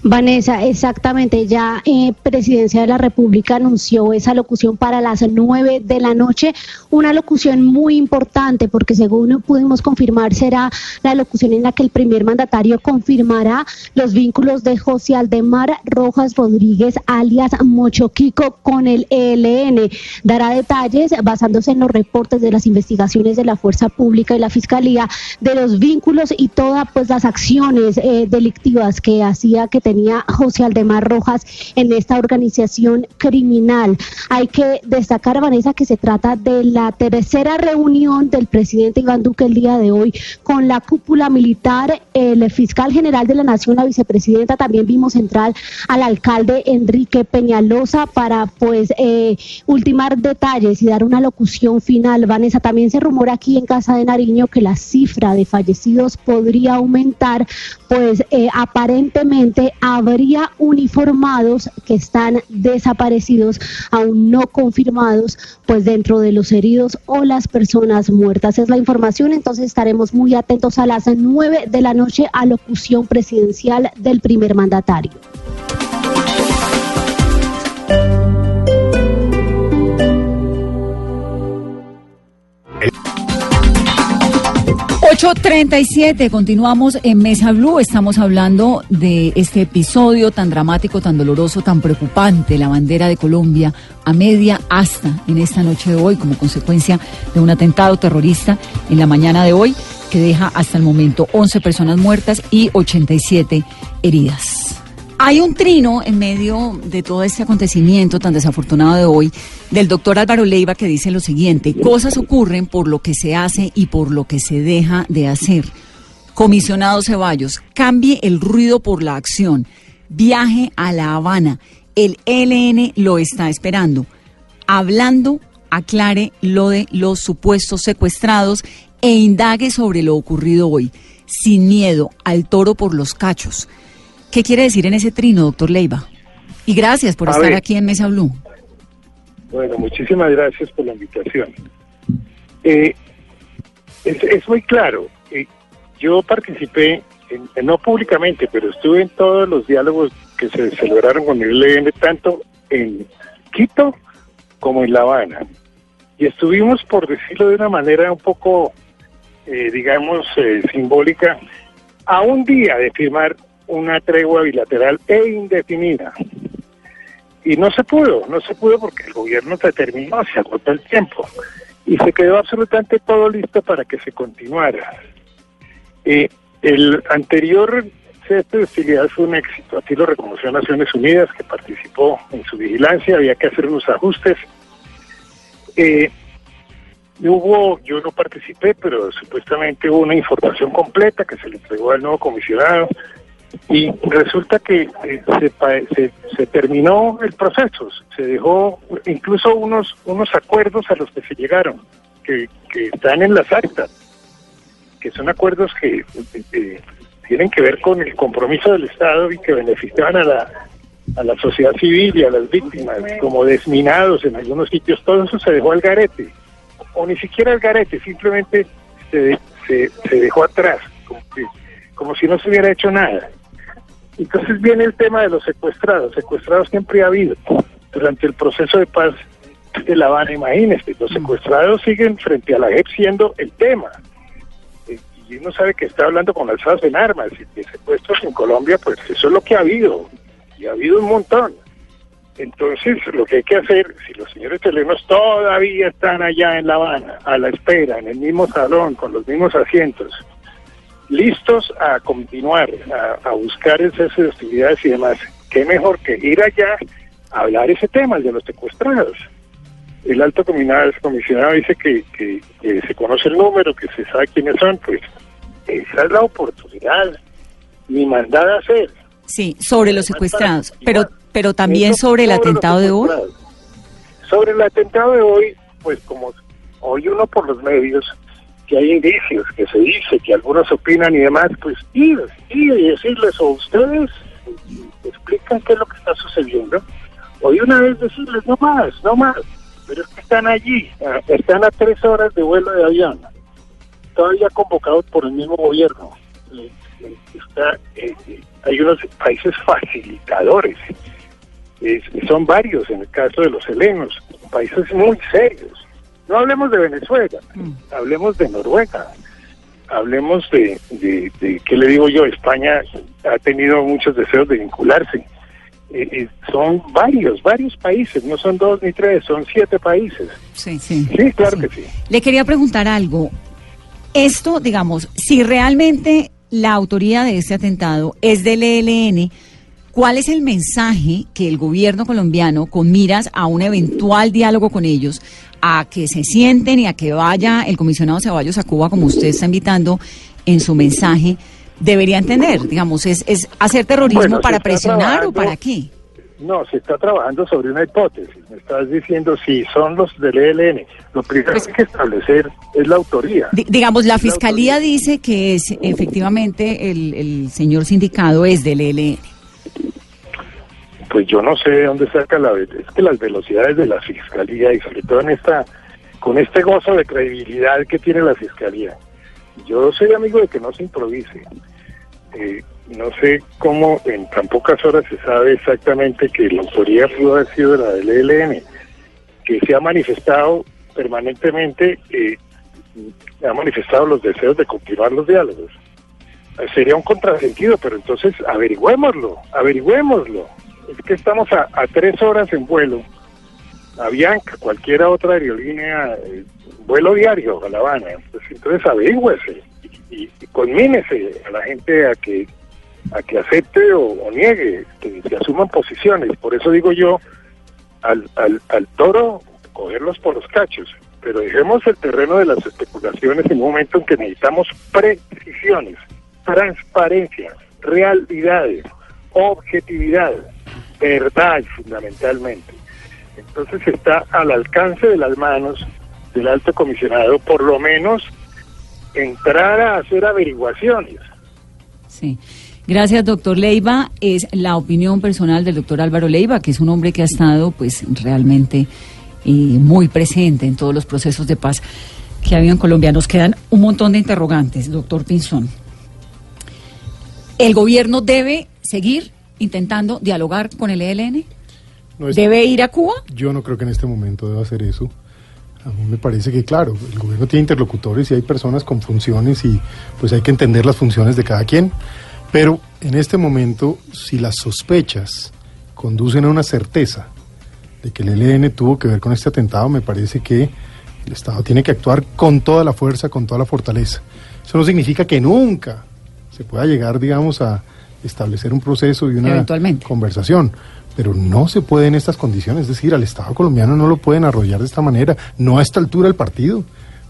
Vanessa, exactamente, ya eh, Presidencia de la República anunció esa locución para las nueve de la noche, una locución muy importante porque según pudimos confirmar será la locución en la que el primer mandatario confirmará los vínculos de José Aldemar Rojas Rodríguez, alias Mochoquico, con el ELN. Dará detalles basándose en los reportes de las investigaciones de la Fuerza Pública y la Fiscalía de los vínculos y todas pues las acciones eh, delictivas que hacía que tenía José Aldemar Rojas en esta organización criminal. Hay que destacar, Vanessa, que se trata de la tercera reunión del presidente Iván Duque el día de hoy con la cúpula militar, el fiscal general de la Nación, la vicepresidenta, también vimos entrar al alcalde Enrique Peñalosa para pues eh, ultimar detalles y dar una locución final. Vanessa, también se rumora aquí en Casa de Nariño que la cifra de fallecidos podría aumentar, pues eh, aparentemente habría uniformados que están desaparecidos, aún no confirmados, pues dentro de los heridos o las personas muertas. Es la información, entonces estaremos muy atentos a las nueve de la noche a locución presidencial del primer mandatario. Ocho treinta y siete, continuamos en Mesa Blue, estamos hablando de este episodio tan dramático, tan doloroso, tan preocupante, la bandera de Colombia a media asta en esta noche de hoy como consecuencia de un atentado terrorista en la mañana de hoy que deja hasta el momento 11 personas muertas y 87 heridas. Hay un trino en medio de todo este acontecimiento tan desafortunado de hoy del doctor Álvaro Leiva que dice lo siguiente, cosas ocurren por lo que se hace y por lo que se deja de hacer. Comisionado Ceballos, cambie el ruido por la acción, viaje a La Habana, el ELN lo está esperando. Hablando, aclare lo de los supuestos secuestrados e indague sobre lo ocurrido hoy. sin miedo, al toro por los cachos. ¿Qué quiere decir en ese trino, doctor Leiva? Y gracias por A estar ver. aquí en Mesa Blue. Bueno, muchísimas gracias por la invitación. Eh, es, es muy claro. eh, yo participé, en- en- no públicamente, pero estuve en todos los diálogos que se celebraron con el ELN, tanto en Quito como en La Habana. Y estuvimos, por decirlo de una manera un poco, eh, digamos, eh, simbólica, a un día de firmar una tregua bilateral e indefinida. Y no se pudo, no se pudo porque el gobierno se terminó, se agotó el tiempo y se quedó absolutamente todo listo para que se continuara. El anterior cese de hostilidad fue un éxito, así lo reconoció Naciones Unidas, que participó en su vigilancia, había que hacer unos ajustes. Eh, hubo, yo no participé, pero supuestamente hubo una información completa que se le entregó al nuevo comisionado y resulta que eh, se, se terminó el proceso, se dejó incluso unos unos acuerdos a los que se llegaron, que, que están en las actas, que son acuerdos que eh, eh, tienen que ver con el compromiso del Estado y que beneficiaban a la, a la sociedad civil y a las víctimas, como desminados en algunos sitios, todo eso se dejó al garete, o ni siquiera al garete, simplemente se, se, se dejó atrás, como, que- como si no se hubiera hecho nada. Entonces viene el tema de los secuestrados. Secuestrados siempre ha habido. Durante el proceso de paz de La Habana, imagínese, los secuestrados siguen frente a la JEP siendo el tema. Eh, Y uno sabe que está hablando con alzadas en armas y secuestros en Colombia, pues eso es lo que ha habido. Y ha habido un montón. Entonces, lo que hay que hacer, si los señores chilenos todavía están allá en La Habana, a la espera, en el mismo salón, con los mismos asientos, listos a continuar, a, a buscar de hostilidades y demás, qué mejor que ir allá a hablar ese tema, el de los secuestrados. El alto comisionado, comisionado dice que, que- que se conoce el número, que se sabe quiénes son, pues esa es la oportunidad, ni mandada a hacer. Sí, sobre los secuestrados, pero, pero también Eso sobre el sobre atentado de hoy. Sobre el atentado de hoy, pues como hoy uno por los medios, que hay indicios, que se dice, que algunos opinan y demás, pues ir, ir y decirles, o ustedes explican qué es lo que está sucediendo, o de una vez decirles, no más, no más, pero es que están allí, están a tres horas de vuelo de avión, todavía convocados por el mismo gobierno. Eh, eh, está, eh, hay unos países facilitadores, es- son varios en el caso de los helenos, países muy serios. No hablemos de Venezuela, hablemos de Noruega, hablemos de, de, de, ¿qué le digo yo? España ha tenido muchos deseos de vincularse. Eh, eh, son varios, varios países, no son dos ni tres, son siete países. Sí, sí. Sí, claro que sí. Le quería preguntar algo. Esto, digamos, si realmente la autoría de este atentado es del ELN, ¿cuál es el mensaje que el gobierno colombiano, con miras a un eventual diálogo con ellos, a que se sienten y a que vaya el comisionado Ceballos a Cuba, como usted está invitando en su mensaje, debería entender? Digamos, ¿es, es hacer terrorismo Bueno, para presionar o para qué? No, se está trabajando sobre una hipótesis. Me estás diciendo si son los del ELN. Lo primero que hay que establecer es la autoría. Di- digamos, la fiscalía dice que es efectivamente el, el señor sindicado es del ELN. Pues yo no sé de dónde saca la... Es las velocidades de la fiscalía y sobre todo en esta... Con este gozo de credibilidad que tiene la fiscalía. Yo soy amigo de que no se improvise. Eh, no sé cómo en tan pocas horas se sabe exactamente que la autoría pudo haber sido la del ELN, que se ha manifestado permanentemente, eh, ha manifestado los deseos de continuar los diálogos. Eh, Sería un contrasentido, pero entonces averigüémoslo, averigüémoslo. Es que estamos a, tres horas en vuelo. Avianca, cualquier otra aerolínea, eh, vuelo diario a La Habana. Pues entonces averigüese y, y conmínese a la gente a que a que acepte o, niegue, que se asuman posiciones. Por eso digo yo, al, al, al toro, cogerlos por los cachos. Pero dejemos el terreno de las especulaciones en un momento en que necesitamos precisiones, transparencia, realidades, objetividad, verdad fundamentalmente. Entonces está al alcance de las manos del alto comisionado, por lo menos entrar a hacer averiguaciones. Sí. Gracias, doctor Leiva. Es la opinión personal del doctor Álvaro Leiva, que es un hombre que ha estado, pues, realmente eh, muy presente en todos los procesos de paz que ha habido en Colombia. Nos quedan un montón de interrogantes, doctor Pinzón. ¿El gobierno debe seguir intentando dialogar con el ELN? No es- ¿Debe ir a Cuba? Yo no creo que en este momento deba hacer eso. A mí me parece que, claro, el gobierno tiene interlocutores y hay personas con funciones y pues hay que entender las funciones de cada quien. Pero en este momento, si las sospechas conducen a una certeza de que el ELN tuvo que ver con este atentado, me parece que el Estado tiene que actuar con toda la fuerza, con toda la fortaleza. Eso no significa que nunca se pueda llegar, digamos, a establecer un proceso y una conversación. Pero no se puede en estas condiciones, es decir, al Estado colombiano no lo pueden arrollar de esta manera, no a esta altura del partido.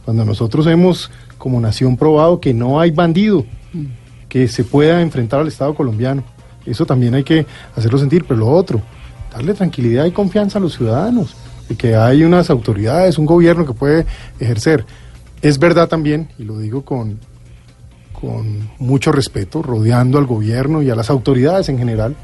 Cuando nosotros hemos, como nación, probado que no hay bandido que se pueda enfrentar al Estado colombiano. Eso también hay que hacerlo sentir, pero lo otro, darle tranquilidad y confianza a los ciudadanos, de que hay unas autoridades, un gobierno que puede ejercer. Es verdad también, y lo digo con, con mucho respeto, rodeando al gobierno y a las autoridades en general,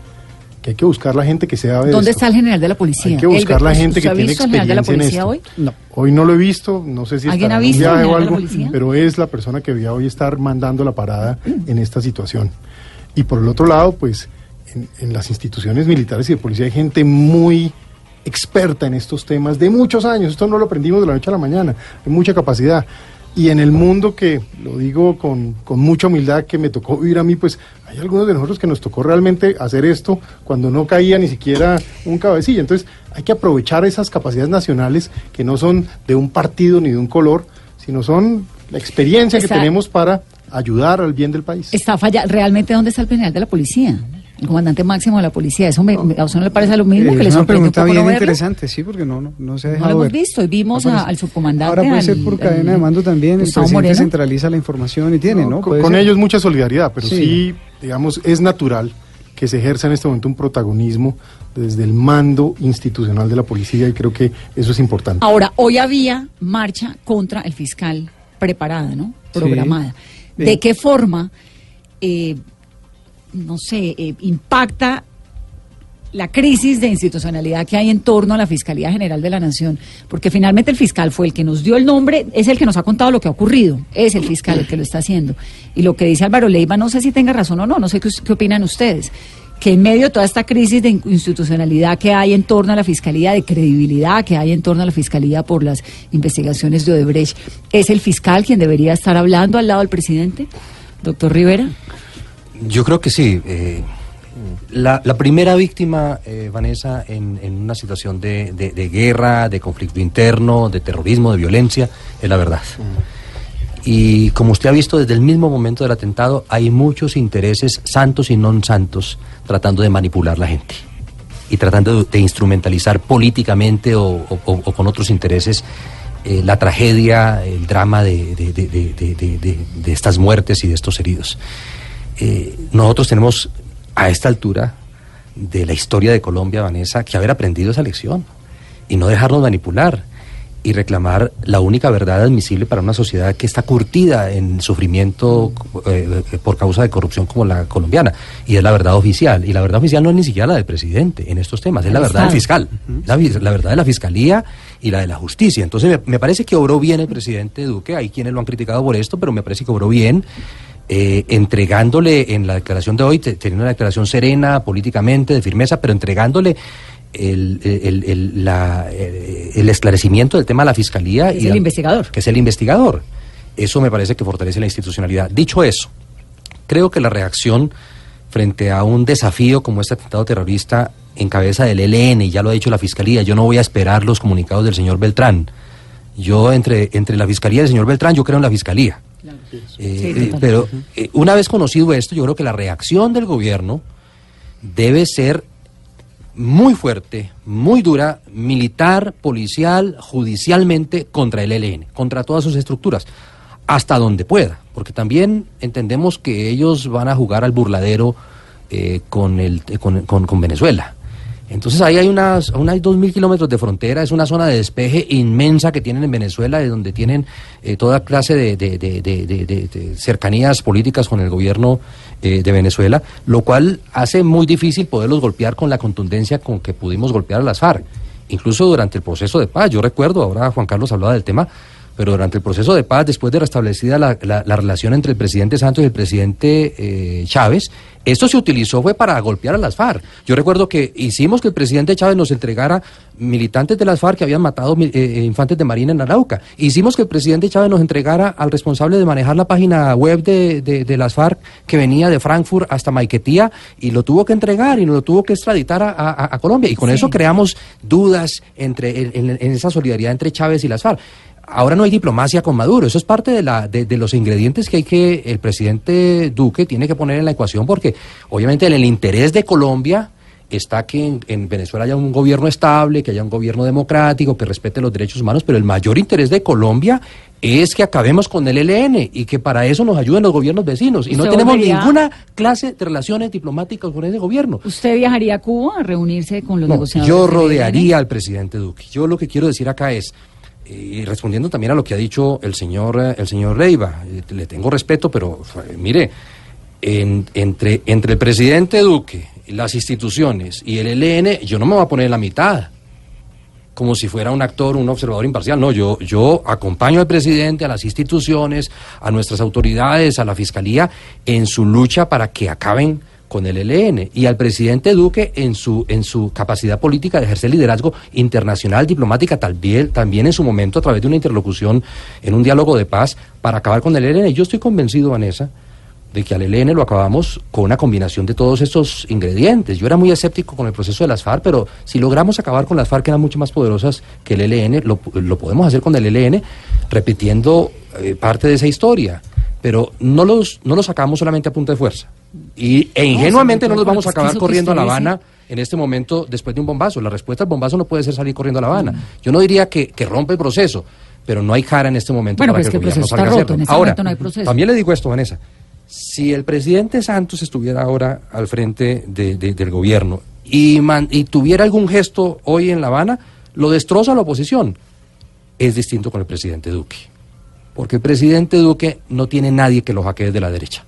que hay que buscar la gente que sea de ¿Dónde esto. está el general de la policía? Hay que buscar El- la gente que ¿usted ha tiene al general de la experiencia en policía esto. hoy? No, hoy no lo he visto, no sé si ¿Alguien ha en un visto viaje o algo, policía? pero es la persona que voy a hoy estar mandando la parada en esta situación. Y por el otro lado, pues en, en las instituciones militares y de policía hay gente muy experta en estos temas de muchos años. Esto no lo aprendimos de la noche a la mañana, de mucha capacidad. Y en el mundo que, lo digo con, con mucha humildad, que me tocó vivir a mí, pues hay algunos de nosotros que nos tocó realmente hacer esto cuando no caía ni siquiera un cabecilla. Entonces hay que aprovechar esas capacidades nacionales que no son de un partido ni de un color, sino son la experiencia que tenemos para ayudar al bien del país. Está falla. ¿Realmente dónde está el general de la policía? El comandante máximo de la policía. ¿Eso me, me- a usted no le parece lo mismo? Eh, que le es una sorprende un pregunta poco bien no interesante, sí, porque no, no, no se ha No dejado lo hemos ver. visto y vimos a- al subcomandante. Ahora puede ser por cadena al- de mando también, el presidente Moreno. centraliza la información y tiene, ¿no? con, ellos mucha solidaridad, pero Sí. sí. digamos, es natural que se ejerza en este momento un protagonismo desde el mando institucional de la policía y creo que eso es importante. Ahora, hoy había marcha contra el fiscal preparada, ¿no? Sí. Programada. ¿De qué forma, eh, no sé, eh, impacta la crisis de institucionalidad que hay en torno a la Fiscalía General de la Nación? Porque finalmente el fiscal fue el que nos dio el nombre, es el que nos ha contado lo que ha ocurrido, es el fiscal el que lo está haciendo. Y lo que dice Álvaro Leiva, no sé si tenga razón o no, no sé qué, opinan ustedes que en medio de toda esta crisis de institucionalidad que hay en torno a la fiscalía, de credibilidad que hay en torno a la fiscalía por las investigaciones de Odebrecht, ¿es el fiscal quien debería estar hablando al lado del presidente? Doctor Rivera. Yo creo que sí. eh, la, la primera víctima, eh, Vanessa, en, en una situación de, de- de guerra, de conflicto interno, de terrorismo, de violencia, es la verdad. Y como usted ha visto desde el mismo momento del atentado, hay muchos intereses santos y no santos tratando de manipular la gente y tratando de, de instrumentalizar políticamente o, o- o- o con otros intereses eh, la tragedia, el drama de estas muertes y de estos heridos. Eh, nosotros tenemos a esta altura de la historia de Colombia, Vanessa, que haber aprendido esa lección y no dejarnos manipular y reclamar la única verdad admisible para una sociedad que está curtida en sufrimiento eh, eh, por causa de corrupción como la colombiana, y es la verdad oficial. Y la verdad oficial no es ni siquiera la del presidente en estos temas, es la verdad del fiscal, la verdad de la fiscalía y la de la justicia. Entonces me, me parece que obró bien el presidente Duque, hay quienes lo han criticado por esto, pero me parece que obró bien. Eh, entregándole en la declaración de hoy, te- teniendo una declaración serena políticamente, de firmeza, pero entregándole el, el- el- la- eh, el esclarecimiento del tema a la fiscalía. Es y el investigador. Que es el investigador. Eso me parece que fortalece la institucionalidad. Dicho eso, creo que la reacción frente a un desafío como este atentado terrorista en cabeza del ELN, y ya lo ha dicho la Fiscalía, yo no voy a esperar los comunicados del señor Beltrán. Yo entre, entre la Fiscalía y el señor Beltrán, yo creo en la Fiscalía. Eh, Sí, eh, pero eh, una vez conocido esto, yo creo que la reacción del gobierno debe ser muy fuerte, muy dura, militar, policial, judicialmente, contra el ELN, contra todas sus estructuras, hasta donde pueda, porque también entendemos que ellos van a jugar al burladero eh, con, el, con, con- con Venezuela. Entonces ahí hay unas, aún hay dos mil kilómetros de frontera, es una zona de despeje inmensa que tienen en Venezuela, de donde tienen eh, toda clase de- de cercanías políticas con el gobierno eh, de Venezuela, lo cual hace muy difícil poderlos golpear con la contundencia con que pudimos golpear a las FARC, incluso durante el proceso de paz. Yo recuerdo, ahora Juan Carlos hablaba del tema, pero durante el proceso de paz, después de restablecida la, la- la relación entre el presidente Santos y el presidente eh, Chávez, esto se utilizó fue para golpear a las FARC. Yo recuerdo que hicimos que el presidente Chávez nos entregara militantes de las FARC que habían matado eh, eh, infantes de Marina en Arauca. Hicimos que el presidente Chávez nos entregara al responsable de manejar la página web de, de- de las FARC que venía de Frankfurt hasta Maiquetía y lo tuvo que entregar y nos lo tuvo que extraditar a, a- a Colombia. Y con eso creamos dudas entre en- en- en esa solidaridad entre Chávez y las FARC. Ahora no hay diplomacia con Maduro, eso es parte de, la, de, de los ingredientes que hay que el presidente Duque tiene que poner en la ecuación porque obviamente en el interés de Colombia está que en, en Venezuela haya un gobierno estable, que haya un gobierno democrático, que respete los derechos humanos, pero el mayor interés de Colombia es que acabemos con el ELN y que para eso nos ayuden los gobiernos vecinos y no ¿Usted tenemos volvería- ninguna clase de relaciones diplomáticas con ese gobierno. ¿Usted viajaría a Cuba a reunirse con los No, negociadores? yo ELN? rodearía al presidente Duque. Yo lo que quiero decir acá es, y respondiendo también a lo que ha dicho el señor, eh, el señor Leiva, eh, le tengo respeto, pero eh, mire, en- entre, entre el presidente Duque, las instituciones y el ELN, yo no me voy a poner en la mitad como si fuera un actor, un observador imparcial. No, yo, yo acompaño al presidente, a las instituciones, a nuestras autoridades, a la fiscalía, en su lucha para que acaben con el ELN y al presidente Duque en su, en su capacidad política de ejercer liderazgo internacional, diplomática, también, también en su momento a través de una interlocución en un diálogo de paz para acabar con el ELN. Yo estoy convencido, Vanessa, de que al ELN lo acabamos con una combinación de todos estos ingredientes. Yo era muy escéptico con el proceso de las FARC, pero si logramos acabar con las FARC que eran mucho más poderosas que el ELN, lo, lo podemos hacer con el ELN repitiendo eh, parte de esa historia. Pero no los, no los sacamos solamente a punta de fuerza. Y, e ingenuamente no los vamos a acabar corriendo a La Habana en este momento después de un bombazo. La respuesta al bombazo no puede ser salir corriendo a La Habana. Yo no diría que, que rompe el proceso, pero no hay cara en este momento Bueno, para pues que el gobierno proceso salga está a roto, hacerlo. en este Ahora, momento no hay proceso. también le digo esto, Vanessa. Si el presidente Santos estuviera ahora al frente de- de- del gobierno y, man- y tuviera algún gesto hoy en La Habana, lo destroza la oposición. Es distinto con el presidente Duque. Porque el presidente Duque no tiene nadie que lo hackee de la derecha.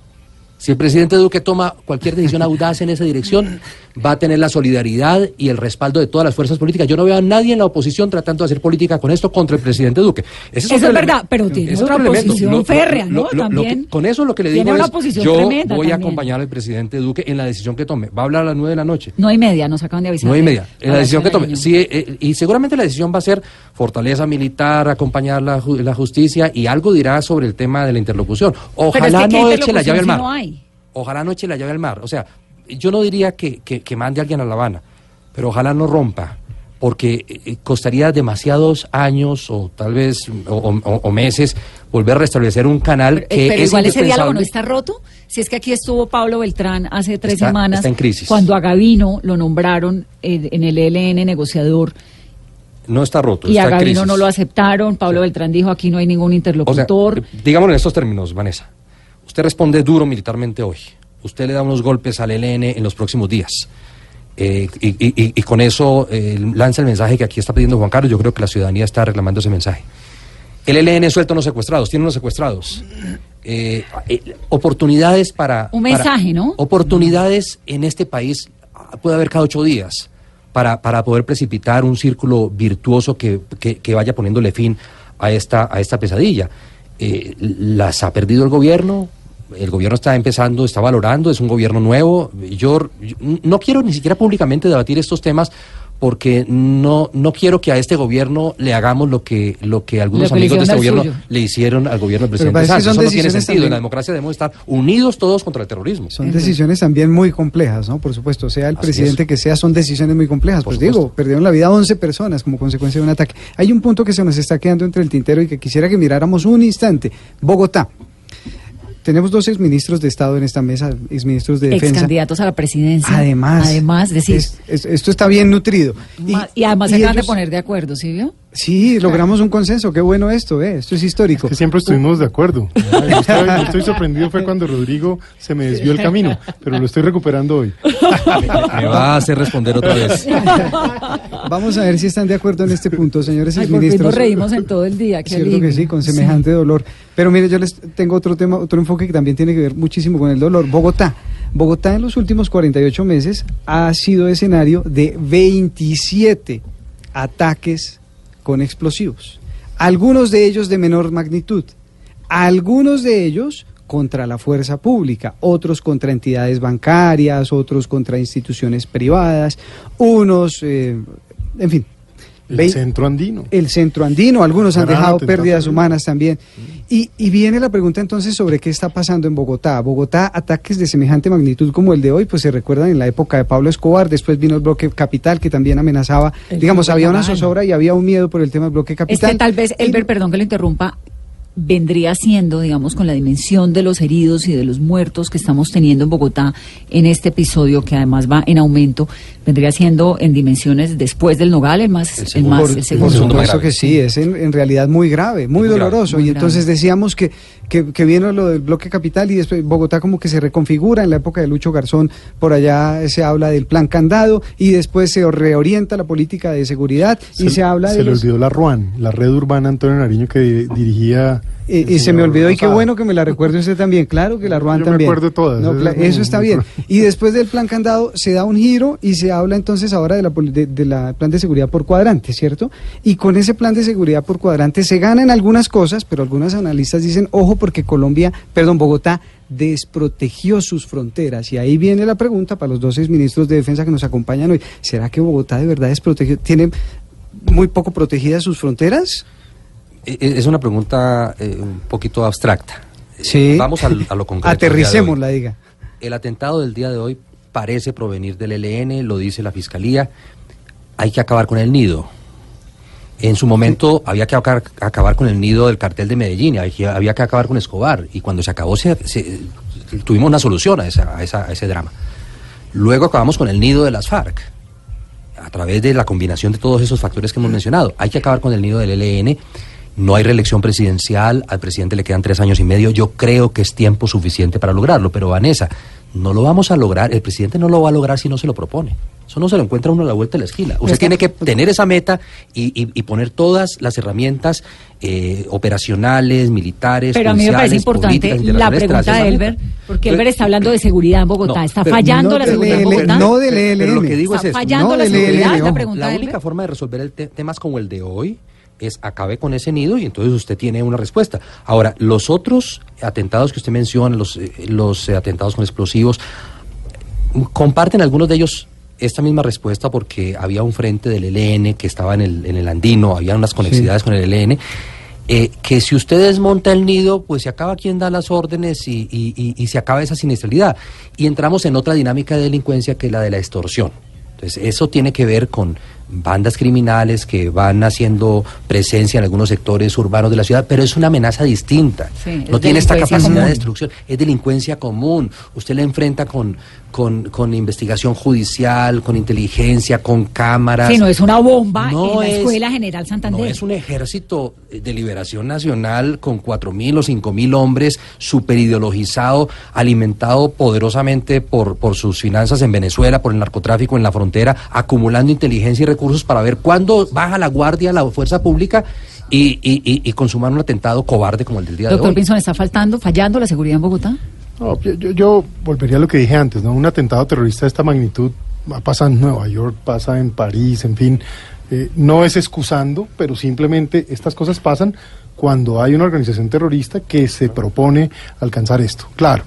Si el presidente Duque toma cualquier decisión audaz en esa dirección, va a tener la solidaridad y el respaldo de todas las fuerzas políticas. Yo no veo a nadie en la oposición tratando de hacer política con esto contra el presidente Duque. Ese Eso es verdad, pero tiene es otra otro elemento. posición Lo- lo- férrea, ¿no? lo- lo que- También con eso lo que le tiene digo una es, yo voy a acompañar al presidente Duque en la decisión que tome. Va a hablar a las nueve de la noche. No y media, nos acaban de avisar. Nueve y de media. En la decisión que tome. Sí, eh, y seguramente la decisión va a ser fortaleza militar, acompañar la, ju- la justicia y algo dirá sobre el tema de la interlocución. Es Ojalá que ¿qué no eche la llave al mar. no hay? Ojalá no eche la llave al mar. O sea, yo no diría que, que- que mande a alguien a La Habana, pero ojalá no rompa, porque eh, costaría demasiados años o tal vez o, o- o meses volver a restablecer un canal Eh, que pero es igual ese diálogo no está roto. Si es que aquí estuvo Pablo Beltrán hace tres Está- semanas, está en crisis. cuando a Gavino lo nombraron eh, en el ELN negociador No está roto, y a está en Gavino crisis. no lo aceptaron. Pablo Beltrán dijo aquí no hay ningún O sea, interlocutor. eh, digámoslo en estos términos, Vanessa. Usted responde duro militarmente hoy. Usted le da unos golpes al ELN en los próximos días. Eh, y, y- y- y con eso eh, lanza el mensaje que aquí está pidiendo Juan Carlos. Yo creo que la ciudadanía está reclamando ese mensaje. El ELN suelta unos secuestrados, tiene unos secuestrados. Eh, oportunidades para... Un para- mensaje, ¿no? Oportunidades en este país puede haber cada ocho días para, para poder precipitar un círculo virtuoso que, que- que vaya poniéndole fin a esta, a esta pesadilla. Eh, las ha perdido el gobierno, el gobierno está empezando, está valorando, es un gobierno nuevo. Yo, yo no quiero ni siquiera públicamente debatir estos temas porque no, no quiero que a este gobierno le hagamos lo que, lo que algunos le amigos de este gobierno suyo. le hicieron al gobierno del Pero presidente son Eso no tiene decisiones sentido. En la democracia debemos estar unidos todos contra el terrorismo. Son decisiones también muy complejas, ¿no? Por supuesto, sea el Así presidente es. que sea, son decisiones muy complejas. Por pues digo, perdieron la vida 11 personas como consecuencia de un ataque. Hay un punto que se nos está quedando entre el tintero y que quisiera que miráramos un instante. Bogotá. Tenemos dos exministros de Estado en esta mesa, exministros de Ex Defensa. candidatos a la presidencia. Además, Además, decir. es- es- esto está bien nutrido. Y, además y se acaban de poner de acuerdo, ¿sí vio? Sí, logramos un consenso, qué bueno esto, ¿eh? esto es histórico. que siempre estuvimos de acuerdo. Ay, yo estoy, yo estoy sorprendido fue cuando Rodrigo se me desvió el camino, pero lo estoy recuperando hoy. Me va a hacer responder otra vez. Vamos a ver si están de acuerdo en este punto, señores Ay, por fin ministros. nos reímos en todo el día. Qué Cierto alivio. que sí, con semejante dolor. Pero mire, yo les tengo otro tema, otro enfoque que también tiene que ver muchísimo con el dolor. Bogotá. Bogotá en los últimos 48 meses ha sido escenario de 27 ataques con explosivos. Algunos de ellos de menor magnitud. Algunos de ellos contra la fuerza pública, otros contra entidades bancarias, otros contra instituciones privadas, unos, eh, en fin. El centro andino. el centro andino, algunos han dejado pérdidas también. humanas también. Y, y viene la pregunta entonces sobre qué está pasando en Bogotá. Bogotá, ataques de semejante magnitud como el de hoy, pues se recuerdan en la época de Pablo Escobar, después vino el bloque capital que también amenazaba, El digamos, había una zozobra y había un miedo por el tema del bloque Es capital. que tal vez, Elber, perdón que lo interrumpa, vendría siendo, digamos, con la dimensión de los heridos y de los muertos que estamos teniendo en Bogotá en este episodio, que además va en aumento, vendría siendo en dimensiones después del Nogal, el más, el, más, por, el por segundo. supuesto que sí, es en, en realidad muy grave, muy Muy grave, doloroso. muy y entonces grave. decíamos que, que, que viene lo del bloque capital y después Bogotá como que se reconfigura. En la época de Lucho Garzón, por allá se habla del plan candado y después se reorienta la política de seguridad y se habla se de le los- olvidó la RUAN, la red urbana Antonio Nariño que di- dirigía. Y, el y se me olvidó, y qué bueno que me la recuerde usted también. Claro que la Ruan Yo me también. acuerdo de todas, No, eso es eso está bien. Y después del plan candado se da un giro y se habla entonces ahora de la, de la plan de seguridad por cuadrante, ¿cierto? Y con ese plan de seguridad por cuadrante se ganan algunas cosas, pero algunos analistas dicen, ojo, porque Colombia, perdón, Bogotá desprotegió sus fronteras. Y ahí viene la pregunta para los dos ministros de defensa que nos acompañan hoy. ¿Será que Bogotá de verdad desprotegió? ¿Tiene muy poco protegidas sus fronteras? E- e- Es una pregunta eh, un poquito abstracta. Sí. Vamos a lo concreto. hoy. Aterricémosla, diga. El atentado del día de hoy parece provenir del ELN, lo dice la Fiscalía. Hay que acabar con el nido. En su momento había que acabar, con el nido del cartel de Medellín, había, que acabar con Escobar. Y cuando se acabó, se- se- tuvimos una solución a, esa- a esa- a ese drama. Luego acabamos con el nido de las FARC, a través de la combinación de todos esos factores que hemos mencionado. Hay que acabar con el nido del ELN. No hay reelección presidencial, al presidente le quedan tres años y medio. Yo creo que es tiempo suficiente para lograrlo, pero Vanessa, no lo vamos a lograr, el presidente no lo va a lograr si no se lo propone. Eso no se lo encuentra uno a la vuelta de la esquina. Usted está- tiene que tener esa meta y, y- y poner todas las herramientas eh, operacionales, militares, Pero a mí me parece importante políticas, la pregunta de Elber, porque Elber está hablando de seguridad en Bogotá. No, ¿Está fallando no la seguridad en ELN, Bogotá? no del Pero lo que digo ¿Está es fallando no la seguridad? ELN, la pregunta La única forma de resolver el te- temas como el de hoy es acabe con ese nido y entonces usted tiene una respuesta. Ahora, los otros atentados que usted menciona, los, eh, los eh, atentados con explosivos, comparten algunos de ellos esta misma respuesta porque había un frente del ELN que estaba en el, en el andino, había unas conexidades con el ELN. eh, que si usted desmonta el nido, pues se acaba quien da las órdenes y, y- y- y se acaba esa siniestralidad. Y entramos en otra dinámica de delincuencia que es la de la extorsión. Entonces, eso tiene que ver con bandas criminales que van haciendo presencia en algunos sectores urbanos de la ciudad, pero es una amenaza distinta. Sí, no tiene esta capacidad común. de destrucción, es delincuencia común. Usted la enfrenta con, con, con investigación judicial, con inteligencia, con cámaras. Sí, no es una bomba No en la es- Escuela General Santander. No es un ejército de liberación nacional con cuatro mil o cinco mil hombres, super ideologizado, alimentado poderosamente por, por sus finanzas en Venezuela, por el narcotráfico en la frontera, acumulando inteligencia y recursos para ver cuándo baja la guardia la fuerza pública y, y, y- y consumar un atentado cobarde como el del día de Doctor hoy. Pinzón, ¿está faltando, fallando la seguridad en Bogotá? No, yo, yo- volvería a lo que dije antes, ¿no? Un atentado terrorista de esta magnitud va a pasar en Nueva York, pasa en París, en fin. Eh, no es excusando, pero simplemente estas cosas pasan cuando hay una organización terrorista que se propone alcanzar esto. Claro,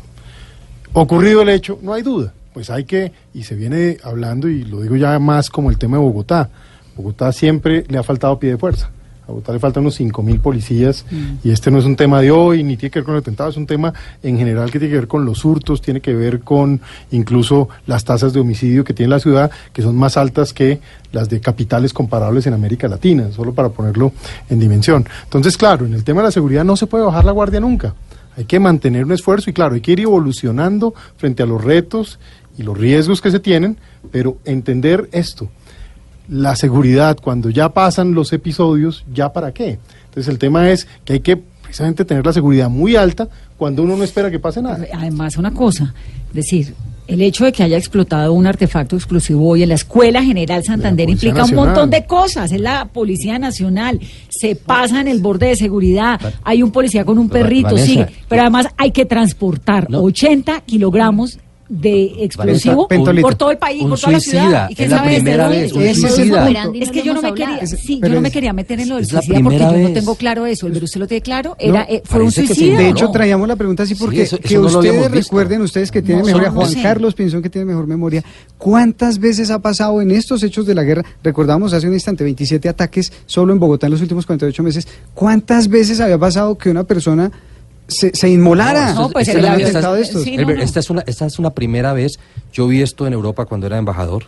ocurrido el hecho, no hay duda. Pues hay que, y se viene hablando, y lo digo ya más como el tema de Bogotá. Bogotá siempre le ha faltado pie de fuerza. A Bogotá le faltan unos 5.000 policías y este no es un tema de hoy, ni tiene que ver con el atentado, es un tema en general que tiene que ver con los hurtos, tiene que ver con incluso las tasas de homicidio que tiene la ciudad, que son más altas que las de capitales comparables en América Latina, solo para ponerlo en dimensión. Entonces, claro, en el tema de la seguridad no se puede bajar la guardia nunca. Hay que mantener un esfuerzo y claro, hay que ir evolucionando frente a los retos y los riesgos que se tienen, pero entender esto. La seguridad, cuando ya pasan los episodios, ¿ya para qué? Entonces el tema es que hay que precisamente tener la seguridad muy alta cuando uno no espera que pase nada. Además, una cosa, es decir, el hecho de que haya explotado un artefacto explosivo hoy en la Escuela General Santander implica un montón de cosas. Es la Policía Nacional, se pasa en el borde de seguridad, hay un policía con un perrito, Vanessa, sigue. Pero además hay que transportar 80 kilogramos de explosivo Pentolito. por todo el país, Un por toda la ciudad. ¿Y es la primera vez, un es suicida. Es que yo no me quería, sí, yo no me quería meter en lo del suicida porque yo no tengo claro eso. ¿El usted lo tiene claro? No, Era, eh, fue un sí. suicida. De ¿o hecho, no? traíamos la pregunta así porque eso- que no ustedes recuerden, ustedes que tienen No, memoria, no Juan sé. Carlos Pinzón que tiene mejor memoria, ¿cuántas veces ha pasado en estos hechos de la guerra? Recordamos hace un instante 27 ataques solo en Bogotá en los últimos 48 meses. ¿Cuántas veces había pasado que una persona se, se inmolara? No, pues el sí, no, no. Esta, es una, esta es una primera vez. Yo vi esto en Europa cuando era embajador.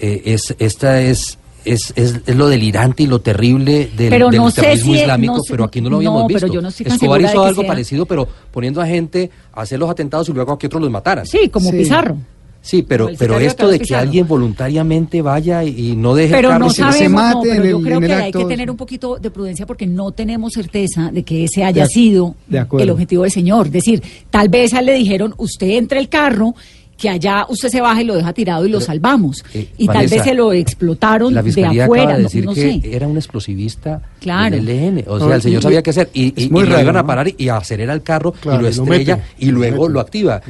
Eh, es, esta es, es, es, es lo delirante y lo terrible del, Pero del no sé terrorismo si- islámico, no pero aquí no lo habíamos no, pero visto. yo no estoy tan Escobar hizo algo sea- parecido, pero poniendo a gente a hacer los atentados y luego a que otros los mataran. Sí, como Pizarro. Sí, pero, pero esto de que alguien voluntariamente vaya y, y no deje Pero el carro no se- sabemos, se no, mate pero en yo el- creo en el que hay que tener un poquito de prudencia porque no tenemos certeza de que ese haya De sido de el objetivo del señor. Es decir, tal vez a él le dijeron, usted entre el carro, que allá usted se baja y lo deja tirado y lo salvamos. eh, y tal Vanessa, vez se lo explotaron La de afuera, acaba de no, decir no que sé. era un explosivista Claro. del ELN. O No, sea, el señor sabía qué hacer. Y, y- muy y lo iban a parar y acelera el carro Claro, y lo y lo estrella mete, y luego lo activa.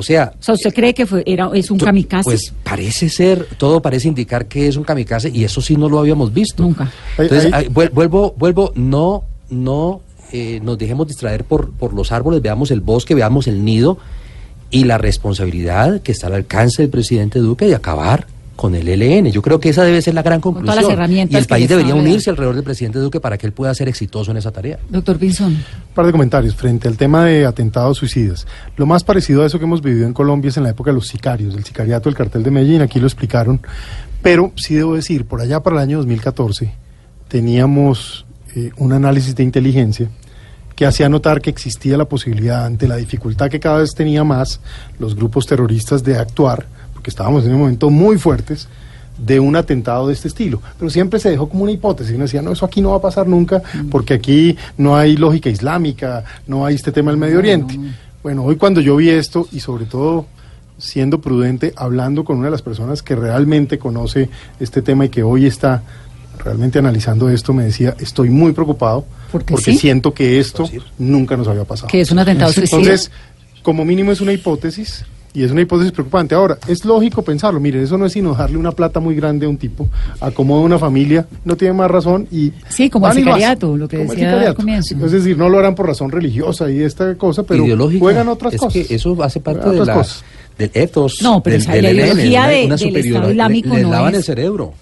O sea, O sea, ¿usted cree que fue, era, es un to- kamikaze? Pues parece ser, todo parece indicar que es un kamikaze y eso sí no lo habíamos visto. Nunca. Entonces, Ahí- ahí- ahí, vuel- vuelvo, vuelvo, no, no eh, nos dejemos distraer por, por los árboles, veamos el bosque, veamos el nido y la responsabilidad que está al alcance del presidente Duque de acabar con el ELN. Yo creo que esa debe ser la gran todas conclusión. las herramientas y el país debería unirse alrededor del presidente Duque para que él pueda ser exitoso en esa tarea. Doctor Pinzón. Un par de comentarios frente al tema de atentados suicidas. Lo más parecido a eso que hemos vivido en Colombia es en la época de los sicarios, del sicariato del cartel de Medellín, aquí lo explicaron. Pero sí debo decir, por allá para el año 2014 teníamos eh, un análisis de inteligencia que hacía notar que existía la posibilidad, ante la dificultad que cada vez tenía más los grupos terroristas de actuar, porque estábamos en un momento muy fuertes, de un atentado de este estilo. Pero siempre se dejó como una hipótesis. Uno decía, no, eso aquí no va a pasar nunca, porque aquí no hay lógica islámica, no hay este tema del Medio Oriente. Bueno, hoy cuando yo vi esto, y sobre todo siendo prudente, hablando con una de las personas que realmente conoce este tema y que hoy está realmente analizando esto, me decía, estoy muy preocupado Porque porque sí. siento que esto nunca nos había pasado. Que es un atentado suicida. Entonces, como mínimo es una hipótesis y es una hipótesis preocupante. Ahora, es lógico pensarlo, miren, eso no es sino darle una plata muy grande a un tipo, acomoda una familia, no tiene más razón y... Sí, como el sicariato, lo que decía al comienzo. Es decir, no lo harán por razón religiosa y esta cosa, pero Ideológica. juegan otras es cosas. que eso hace parte de la, cosas. del ethos. No, pero del, esa- del la ideología una- de- una del superior- Estado le- Islámico le no lavan es- el cerebro.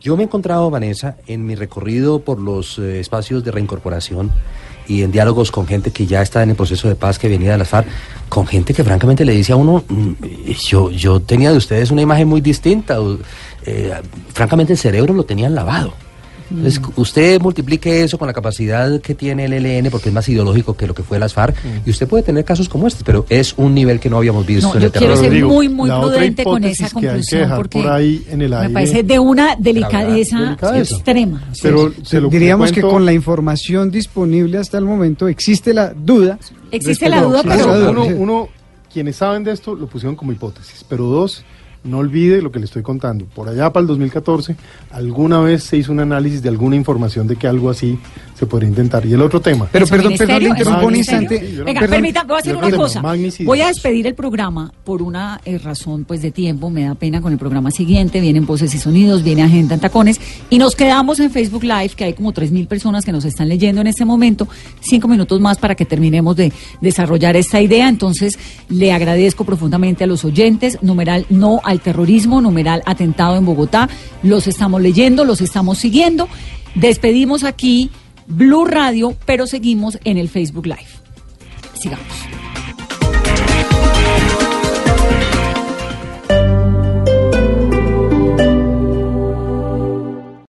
Yo me he encontrado, Vanessa, en mi recorrido por los eh, espacios de reincorporación y en diálogos con gente que ya está en el proceso de paz que venía de las FARC, con gente que francamente le dice a uno, "Mm, yo, yo tenía de ustedes una imagen muy distinta, eh, francamente el cerebro lo tenían lavado. Entonces, Mm. usted multiplique eso con la capacidad que tiene el ELN, porque es más ideológico que lo que fue las FARC, y usted puede tener casos como este, pero es un nivel que no habíamos visto No, en yo el quiero terrorismo. ser Rodrigo, muy, muy la prudente con esa que hay que conclusión dejar porque por ahí en el me aire- parece de una delicadeza, Delicadeza. extrema. Pero se lo Diríamos que cuento- con la información disponible hasta el momento existe la duda. Existe la duda, Sí, pero- uno, uno, quienes saben de esto lo pusieron como hipótesis, pero dos, no olvide lo que le estoy contando. Por allá para el 2014, alguna vez se hizo un análisis de alguna información de que algo así se podría intentar. Y el otro tema. Pero ¿Es un perdón, perdón, le interrumpo un instante. Sí, Venga, Perdón. permítame, voy a hacer una cosa. magnicidio. Voy a despedir el programa por una eh, razón pues de tiempo, me da pena con el programa siguiente, vienen voces y sonidos, viene agenda en tacones y nos quedamos en Facebook Live, que hay como 3.000 personas que nos están leyendo en este momento, cinco minutos más para que terminemos de desarrollar esta idea, entonces le agradezco profundamente a los oyentes, numeral no al terrorismo, numeral atentado en Bogotá, los estamos leyendo, los estamos siguiendo, despedimos aquí Blue Radio, pero seguimos en el Facebook Live. Sigamos.